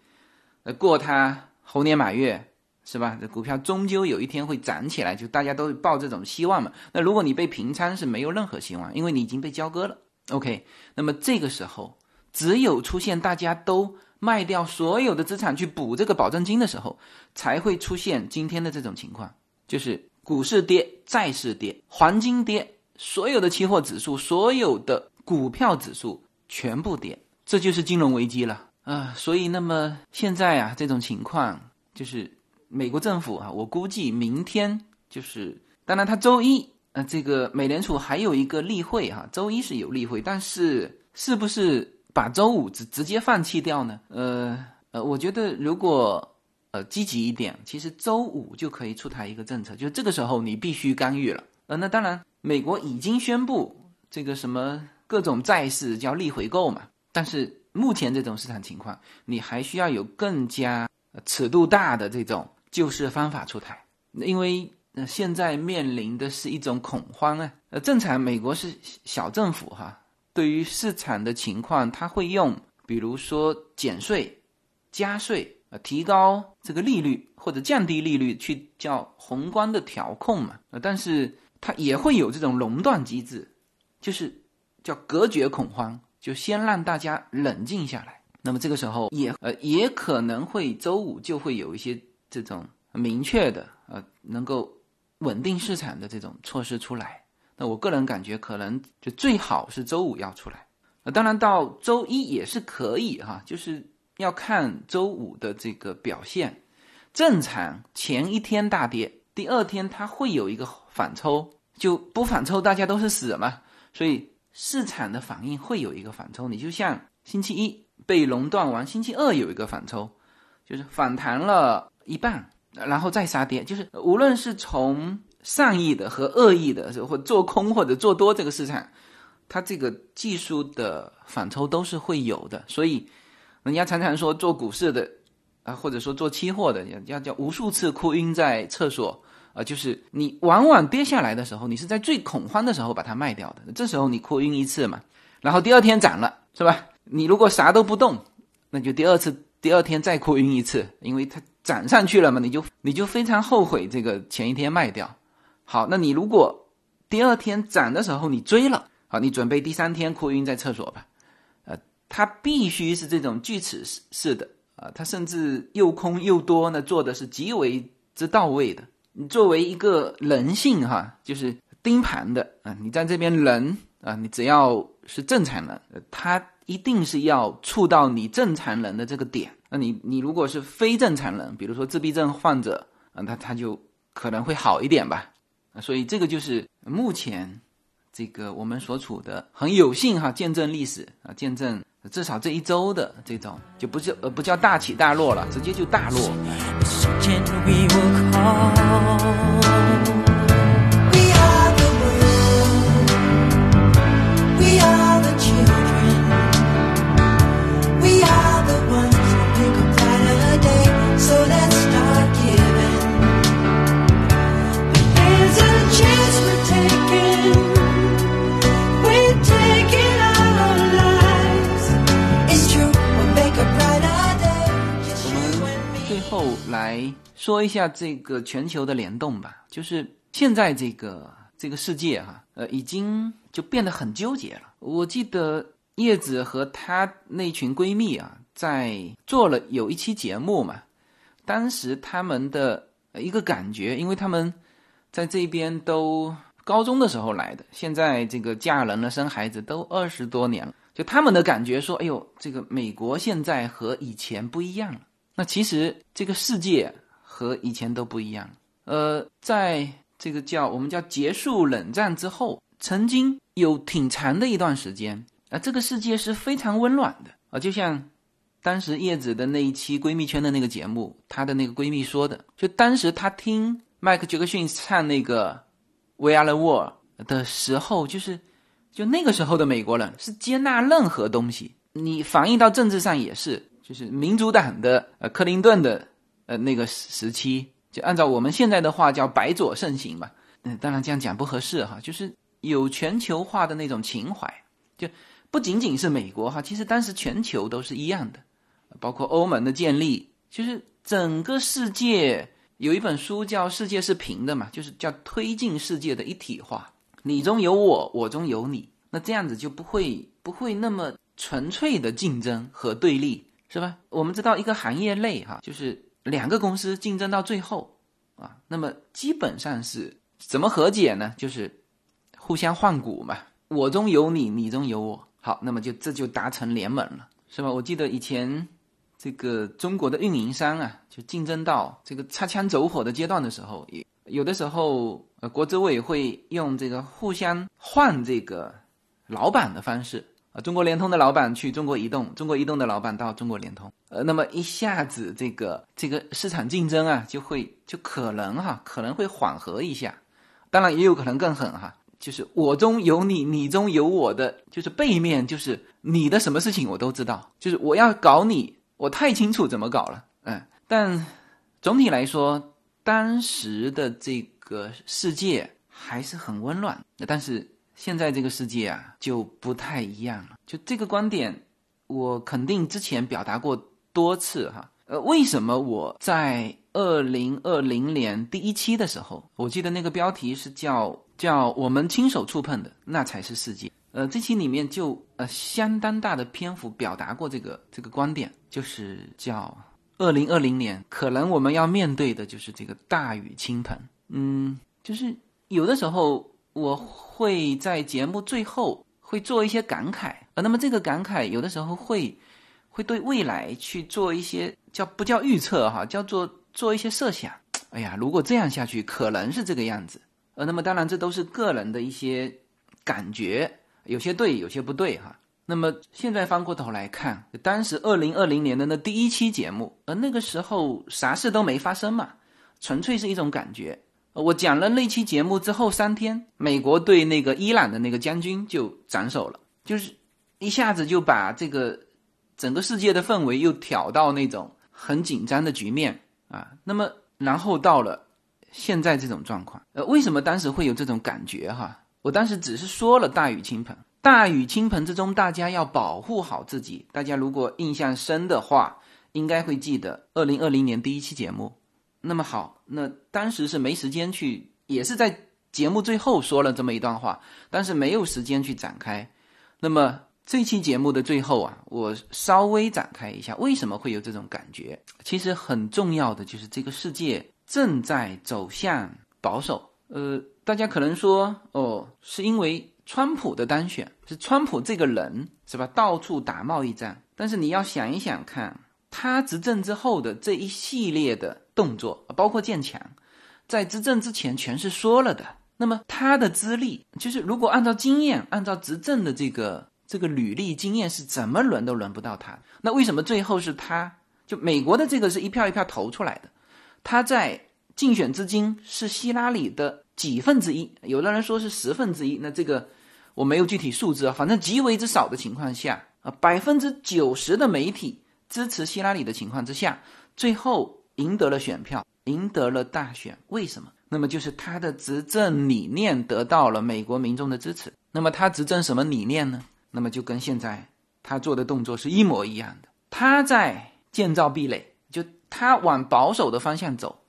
呃，过它猴年马月，是吧？这股票终究有一天会涨起来，就大家都抱这种希望嘛。那如果你被平仓，是没有任何希望，因为你已经被交割了。OK，那么这个时候，只有出现大家都卖掉所有的资产去补这个保证金的时候，才会出现今天的这种情况，就是股市跌，债市跌，黄金跌，所有的期货指数，所有的股票指数全部跌，这就是金融危机了啊！所以，那么现在啊，这种情况就是美国政府啊，我估计明天就是，当然他周一呃，这个美联储还有一个例会哈，周一是有例会，但是是不是把周五直直接放弃掉呢？呃呃，我觉得如果。呃，积极一点，其实周五就可以出台一个政策，就这个时候你必须干预了。呃，那当然，美国已经宣布这个什么各种债市叫逆回购嘛，但是目前这种市场情况，你还需要有更加尺度大的这种救市方法出台，因为现在面临的是一种恐慌啊。呃，正常美国是小政府哈，对于市场的情况，他会用比如说减税、加税。提高这个利率或者降低利率，去叫宏观的调控嘛？呃，但是它也会有这种垄断机制，就是叫隔绝恐慌，就先让大家冷静下来。那么这个时候也呃也可能会周五就会有一些这种明确的呃能够稳定市场的这种措施出来。那我个人感觉可能就最好是周五要出来。呃，当然到周一也是可以哈，就是。要看周五的这个表现，正常前一天大跌，第二天它会有一个反抽，就不反抽大家都是死嘛，所以市场的反应会有一个反抽。你就像星期一被熔断完，星期二有一个反抽，就是反弹了一半，然后再杀跌。就是无论是从善意的和恶意的，或做空或者做多这个市场，它这个技术的反抽都是会有的，所以。人家常常说做股市的，啊，或者说做期货的，要叫无数次哭晕在厕所，啊，就是你往往跌下来的时候，你是在最恐慌的时候把它卖掉的，这时候你哭晕一次嘛，然后第二天涨了，是吧？你如果啥都不动，那就第二次，第二天再哭晕一次，因为它涨上去了嘛，你就你就非常后悔这个前一天卖掉。好，那你如果第二天涨的时候你追了，好，你准备第三天哭晕在厕所吧。呃它必须是这种锯齿式式的啊，它甚至又空又多呢，做的是极为之到位的。你作为一个人性哈，就是盯盘的啊，你在这边人啊，你只要是正常人，他一定是要触到你正常人的这个点。那你你如果是非正常人，比如说自闭症患者啊，他他就可能会好一点吧。所以这个就是目前这个我们所处的很有幸哈，见证历史啊，见证。至少这一周的这种就不叫呃不叫大起大落了，直接就大落。说一下这个全球的联动吧，就是现在这个这个世界哈，呃，已经就变得很纠结了。我记得叶子和她那群闺蜜啊，在做了有一期节目嘛，当时他们的一个感觉，因为他们在这边都高中的时候来的，现在这个嫁人了生孩子都二十多年了，就他们的感觉说，哎呦，这个美国现在和以前不一样了。那其实这个世界和以前都不一样。呃，在这个叫我们叫结束冷战之后，曾经有挺长的一段时间啊，这个世界是非常温暖的啊。就像当时叶子的那一期闺蜜圈的那个节目，她的那个闺蜜说的，就当时她听迈克杰克逊唱那个《We Are the World》的时候，就是就那个时候的美国人是接纳任何东西，你反映到政治上也是。就是民主党的呃克林顿的呃那个时期，就按照我们现在的话叫白左盛行嘛。嗯，当然这样讲不合适哈。就是有全球化的那种情怀，就不仅仅是美国哈，其实当时全球都是一样的，包括欧盟的建立，就是整个世界有一本书叫《世界是平的》嘛，就是叫推进世界的一体化，你中有我，我中有你，那这样子就不会不会那么纯粹的竞争和对立。是吧？我们知道一个行业内哈，就是两个公司竞争到最后啊，那么基本上是怎么和解呢？就是互相换股嘛。我中有你，你中有我，好，那么就这就达成联盟了，是吧？我记得以前这个中国的运营商啊，就竞争到这个擦枪走火的阶段的时候，也有的时候呃，国资委会用这个互相换这个老板的方式。啊，中国联通的老板去中国移动，中国移动的老板到中国联通，呃，那么一下子这个这个市场竞争啊，就会就可能哈，可能会缓和一下，当然也有可能更狠哈，就是我中有你，你中有我的，就是背面就是你的什么事情我都知道，就是我要搞你，我太清楚怎么搞了，嗯，但总体来说，当时的这个世界还是很温暖，但是。现在这个世界啊，就不太一样了。就这个观点，我肯定之前表达过多次哈。呃，为什么我在二零二零年第一期的时候，我记得那个标题是叫叫我们亲手触碰的那才是世界。呃，这期里面就呃相当大的篇幅表达过这个这个观点，就是叫二零二零年可能我们要面对的就是这个大雨倾盆。嗯，就是有的时候。我会在节目最后会做一些感慨，呃，那么这个感慨有的时候会会对未来去做一些叫不叫预测哈，叫做做一些设想。哎呀，如果这样下去，可能是这个样子。呃，那么当然这都是个人的一些感觉，有些对，有些不对哈。那么现在翻过头来看，当时二零二零年的那第一期节目，呃，那个时候啥事都没发生嘛，纯粹是一种感觉。我讲了那期节目之后三天，美国对那个伊朗的那个将军就斩首了，就是一下子就把这个整个世界的氛围又挑到那种很紧张的局面啊。那么，然后到了现在这种状况，呃，为什么当时会有这种感觉哈？我当时只是说了大雨倾盆，大雨倾盆之中，大家要保护好自己。大家如果印象深的话，应该会记得二零二零年第一期节目。那么好，那当时是没时间去，也是在节目最后说了这么一段话，但是没有时间去展开。那么这期节目的最后啊，我稍微展开一下，为什么会有这种感觉？其实很重要的就是这个世界正在走向保守。呃，大家可能说，哦，是因为川普的当选，是川普这个人是吧？到处打贸易战，但是你要想一想看。他执政之后的这一系列的动作，包括建墙，在执政之前全是说了的。那么他的资历，就是如果按照经验，按照执政的这个这个履历经验，是怎么轮都轮不到他。那为什么最后是他？就美国的这个是一票一票投出来的，他在竞选资金是希拉里的几分之一，有的人说是十分之一。那这个我没有具体数字啊，反正极为之少的情况下啊，百分之九十的媒体。支持希拉里的情况之下，最后赢得了选票，赢得了大选。为什么？那么就是他的执政理念得到了美国民众的支持。那么他执政什么理念呢？那么就跟现在他做的动作是一模一样的。他在建造壁垒，就他往保守的方向走。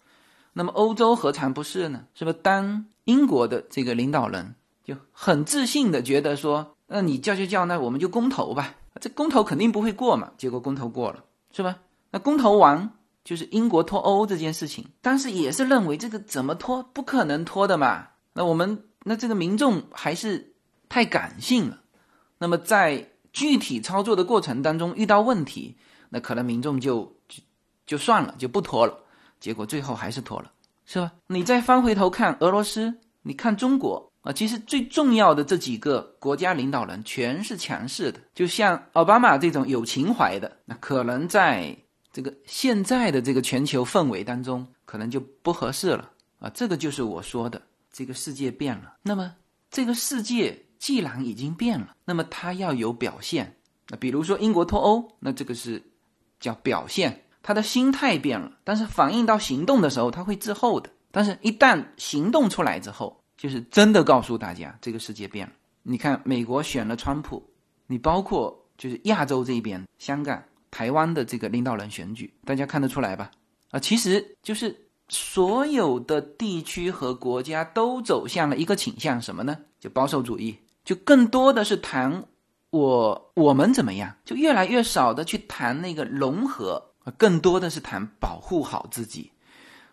那么欧洲何尝不是呢？是不是？当英国的这个领导人就很自信的觉得说，那你叫就叫，那我们就公投吧。这公投肯定不会过嘛，结果公投过了，是吧？那公投完就是英国脱欧这件事情，当时也是认为这个怎么脱，不可能脱的嘛。那我们那这个民众还是太感性了，那么在具体操作的过程当中遇到问题，那可能民众就就就算了，就不脱了。结果最后还是脱了，是吧？你再翻回头看俄罗斯，你看中国。啊，其实最重要的这几个国家领导人全是强势的，就像奥巴马这种有情怀的，那可能在这个现在的这个全球氛围当中，可能就不合适了啊。这个就是我说的，这个世界变了。那么这个世界既然已经变了，那么它要有表现。那比如说英国脱欧，那这个是叫表现，他的心态变了，但是反映到行动的时候，他会滞后的。但是一旦行动出来之后，就是真的告诉大家，这个世界变了。你看，美国选了川普，你包括就是亚洲这边，香港、台湾的这个领导人选举，大家看得出来吧？啊，其实就是所有的地区和国家都走向了一个倾向，什么呢？就保守主义，就更多的是谈我我们怎么样，就越来越少的去谈那个融合，更多的是谈保护好自己。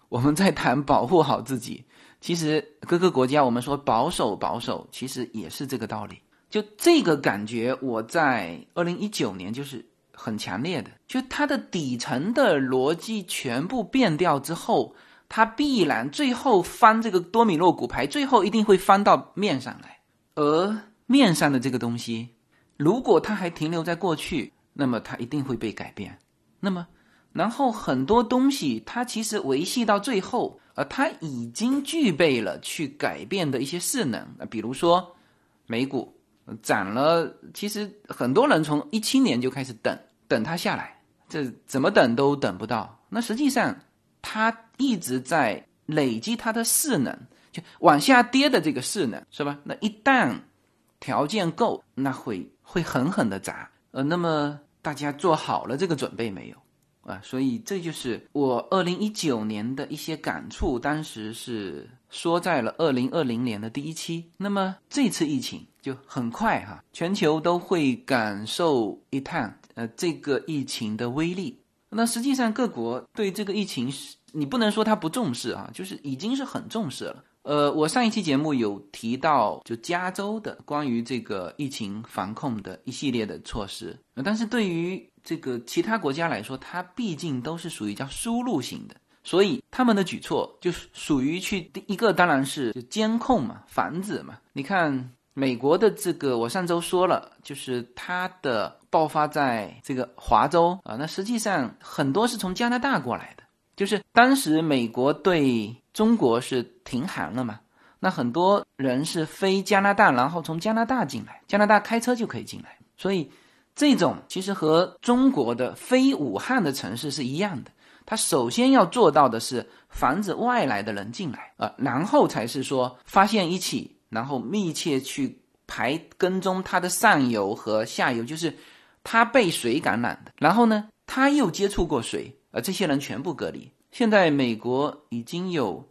我们在谈保护好自己。其实各个国家，我们说保守保守，其实也是这个道理。就这个感觉，我在二零一九年就是很强烈的，就它的底层的逻辑全部变掉之后，它必然最后翻这个多米诺骨牌，最后一定会翻到面上来。而面上的这个东西，如果它还停留在过去，那么它一定会被改变。那么，然后很多东西它其实维系到最后，呃，它已经具备了去改变的一些势能。啊，比如说美股。涨了，其实很多人从一七年就开始等，等它下来，这怎么等都等不到。那实际上，它一直在累积它的势能，就往下跌的这个势能，是吧？那一旦条件够，那会会狠狠的砸。呃，那么大家做好了这个准备没有？啊，所以这就是我二零一九年的一些感触，当时是说在了二零二零年的第一期。那么这次疫情就很快哈，全球都会感受一趟呃这个疫情的威力。那实际上各国对这个疫情是，你不能说他不重视啊，就是已经是很重视了。呃，我上一期节目有提到，就加州的关于这个疫情防控的一系列的措施，但是对于这个其他国家来说，它毕竟都是属于叫输入型的，所以他们的举措就属于去第一个当然是监控嘛，防止嘛。你看美国的这个，我上周说了，就是它的爆发在这个华州啊，那实际上很多是从加拿大过来的，就是当时美国对。中国是停航了嘛？那很多人是飞加拿大，然后从加拿大进来，加拿大开车就可以进来。所以这种其实和中国的非武汉的城市是一样的。他首先要做到的是防止外来的人进来啊，然后才是说发现一起，然后密切去排跟踪他的上游和下游，就是他被谁感染的，然后呢他又接触过谁，呃，这些人全部隔离。现在美国已经有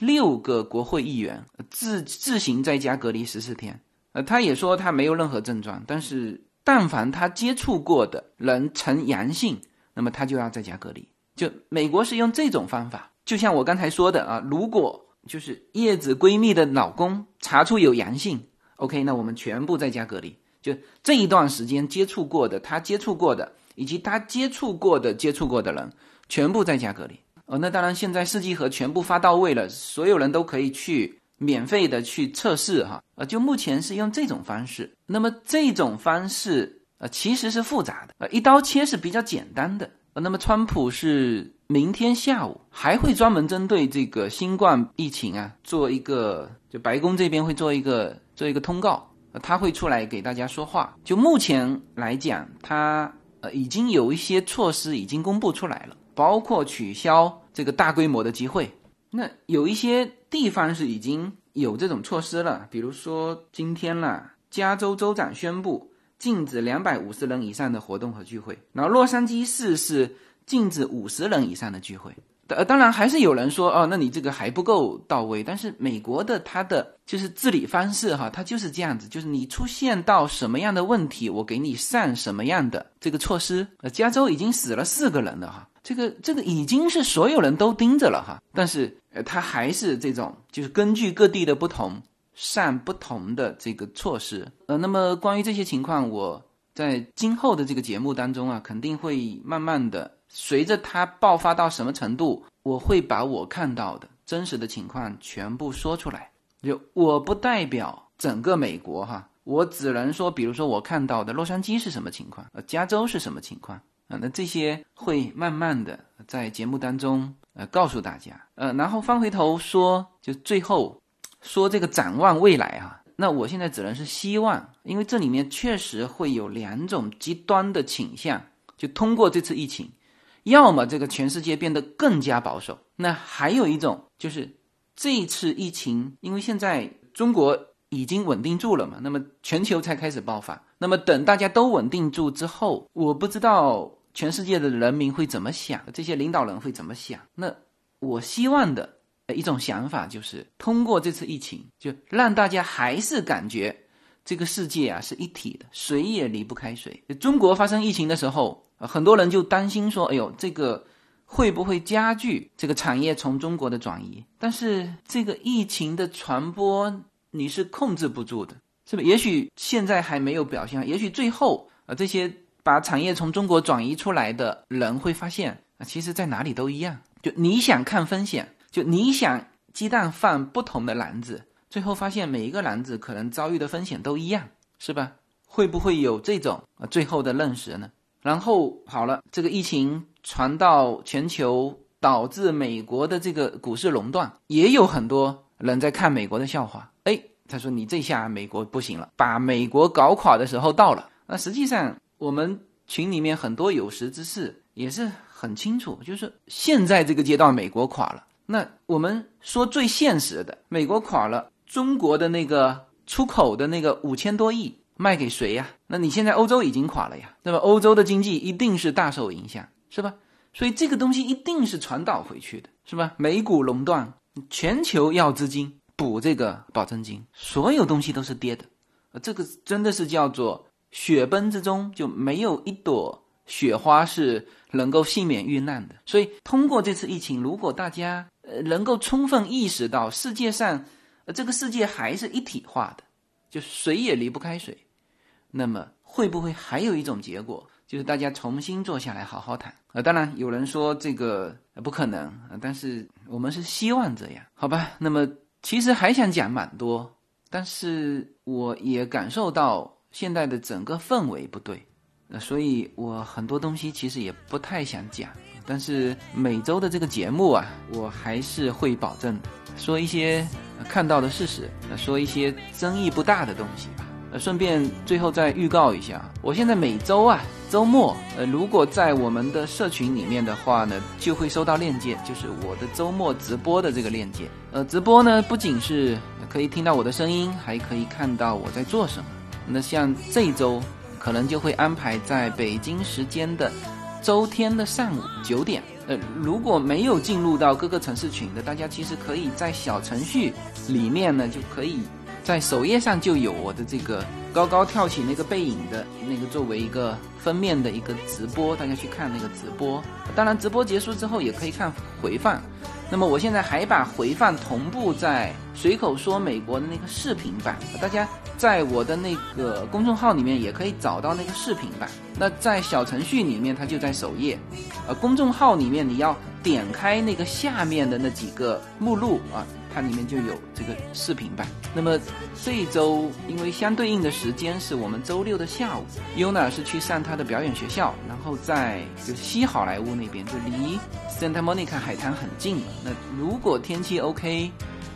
六个国会议员自自行在家隔离十四天，呃，他也说他没有任何症状，但是但凡他接触过的人呈阳性，那么他就要在家隔离。就美国是用这种方法，就像我刚才说的啊，如果就是叶子闺蜜的老公查出有阳性，OK，那我们全部在家隔离。就这一段时间接触过的，他接触过的，以及他接触过的接触过的人，全部在家隔离。哦，那当然，现在试剂盒全部发到位了，所有人都可以去免费的去测试哈。呃，就目前是用这种方式。那么这种方式呃其实是复杂的，呃一刀切是比较简单的。那么川普是明天下午还会专门针对这个新冠疫情啊做一个，就白宫这边会做一个做一个通告，他会出来给大家说话。就目前来讲，他呃已经有一些措施已经公布出来了。包括取消这个大规模的集会，那有一些地方是已经有这种措施了，比如说今天啦，加州州长宣布禁止两百五十人以上的活动和聚会，然后洛杉矶市是禁止五十人以上的聚会。呃，当然还是有人说哦，那你这个还不够到位。但是美国的它的就是治理方式哈，它就是这样子，就是你出现到什么样的问题，我给你上什么样的这个措施。呃，加州已经死了四个人了哈。这个这个已经是所有人都盯着了哈，但是呃，他还是这种，就是根据各地的不同上不同的这个措施。呃，那么关于这些情况，我在今后的这个节目当中啊，肯定会慢慢的随着它爆发到什么程度，我会把我看到的真实的情况全部说出来。就我不代表整个美国哈，我只能说，比如说我看到的洛杉矶是什么情况，呃，加州是什么情况。啊，那这些会慢慢的在节目当中呃告诉大家，呃，然后翻回头说，就最后说这个展望未来啊，那我现在只能是希望，因为这里面确实会有两种极端的倾向，就通过这次疫情，要么这个全世界变得更加保守，那还有一种就是这次疫情，因为现在中国已经稳定住了嘛，那么全球才开始爆发，那么等大家都稳定住之后，我不知道。全世界的人民会怎么想？这些领导人会怎么想？那我希望的一种想法就是，通过这次疫情，就让大家还是感觉这个世界啊是一体的，谁也离不开谁。中国发生疫情的时候，很多人就担心说：“哎呦，这个会不会加剧这个产业从中国的转移？”但是这个疫情的传播你是控制不住的。是不？也许现在还没有表现，也许最后啊，这些把产业从中国转移出来的人会发现啊，其实在哪里都一样。就你想看风险，就你想鸡蛋放不同的篮子，最后发现每一个篮子可能遭遇的风险都一样，是吧？会不会有这种啊最后的认识呢？然后好了，这个疫情传到全球，导致美国的这个股市垄断，也有很多人在看美国的笑话。哎，他说你这下美国不行了，把美国搞垮的时候到了。那实际上我们群里面很多有识之士也是很清楚，就是现在这个阶段美国垮了。那我们说最现实的，美国垮了，中国的那个出口的那个五千多亿。卖给谁呀？那你现在欧洲已经垮了呀，那么欧洲的经济一定是大受影响，是吧？所以这个东西一定是传导回去的，是吧？美股垄断，全球要资金补这个保证金，所有东西都是跌的，这个真的是叫做雪崩之中就没有一朵雪花是能够幸免遇难的。所以通过这次疫情，如果大家能够充分意识到世界上，这个世界还是一体化的，就水也离不开水。那么会不会还有一种结果，就是大家重新坐下来好好谈？呃，当然有人说这个不可能，但是我们是希望这样，好吧？那么其实还想讲蛮多，但是我也感受到现在的整个氛围不对，呃，所以我很多东西其实也不太想讲。但是每周的这个节目啊，我还是会保证说一些看到的事实，说一些争议不大的东西吧。呃，顺便最后再预告一下，我现在每周啊周末，呃，如果在我们的社群里面的话呢，就会收到链接，就是我的周末直播的这个链接。呃，直播呢不仅是可以听到我的声音，还可以看到我在做什么。那像这周，可能就会安排在北京时间的周天的上午九点。呃，如果没有进入到各个城市群的，大家其实可以在小程序里面呢就可以。在首页上就有我的这个高高跳起那个背影的那个作为一个封面的一个直播，大家去看那个直播。当然，直播结束之后也可以看回放。那么我现在还把回放同步在随口说美国的那个视频版，大家在我的那个公众号里面也可以找到那个视频版。那在小程序里面它就在首页，呃，公众号里面你要点开那个下面的那几个目录啊。它里面就有这个视频版。那么这一周，因为相对应的时间是我们周六的下午，Yuna 是去上他的表演学校，然后在就西好莱坞那边，就离 Santa Monica 海滩很近。那如果天气 OK，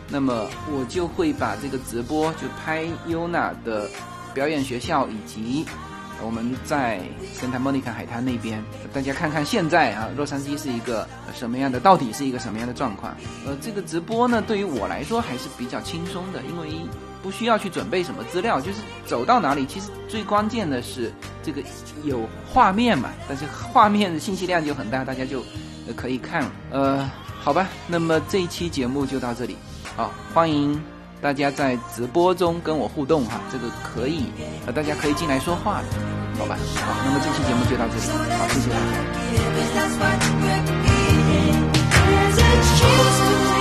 那么我就会把这个直播就拍 Yuna 的表演学校以及。我们在圣塔莫尼卡海滩那边，大家看看现在啊，洛杉矶是一个什么样的？到底是一个什么样的状况？呃，这个直播呢，对于我来说还是比较轻松的，因为不需要去准备什么资料，就是走到哪里，其实最关键的是这个有画面嘛。但是画面的信息量就很大，大家就可以看。呃，好吧，那么这一期节目就到这里，好，欢迎。大家在直播中跟我互动哈，这个可以，呃，大家可以进来说话的，好吧？好，那么这期节目就到这里，好，谢谢大家。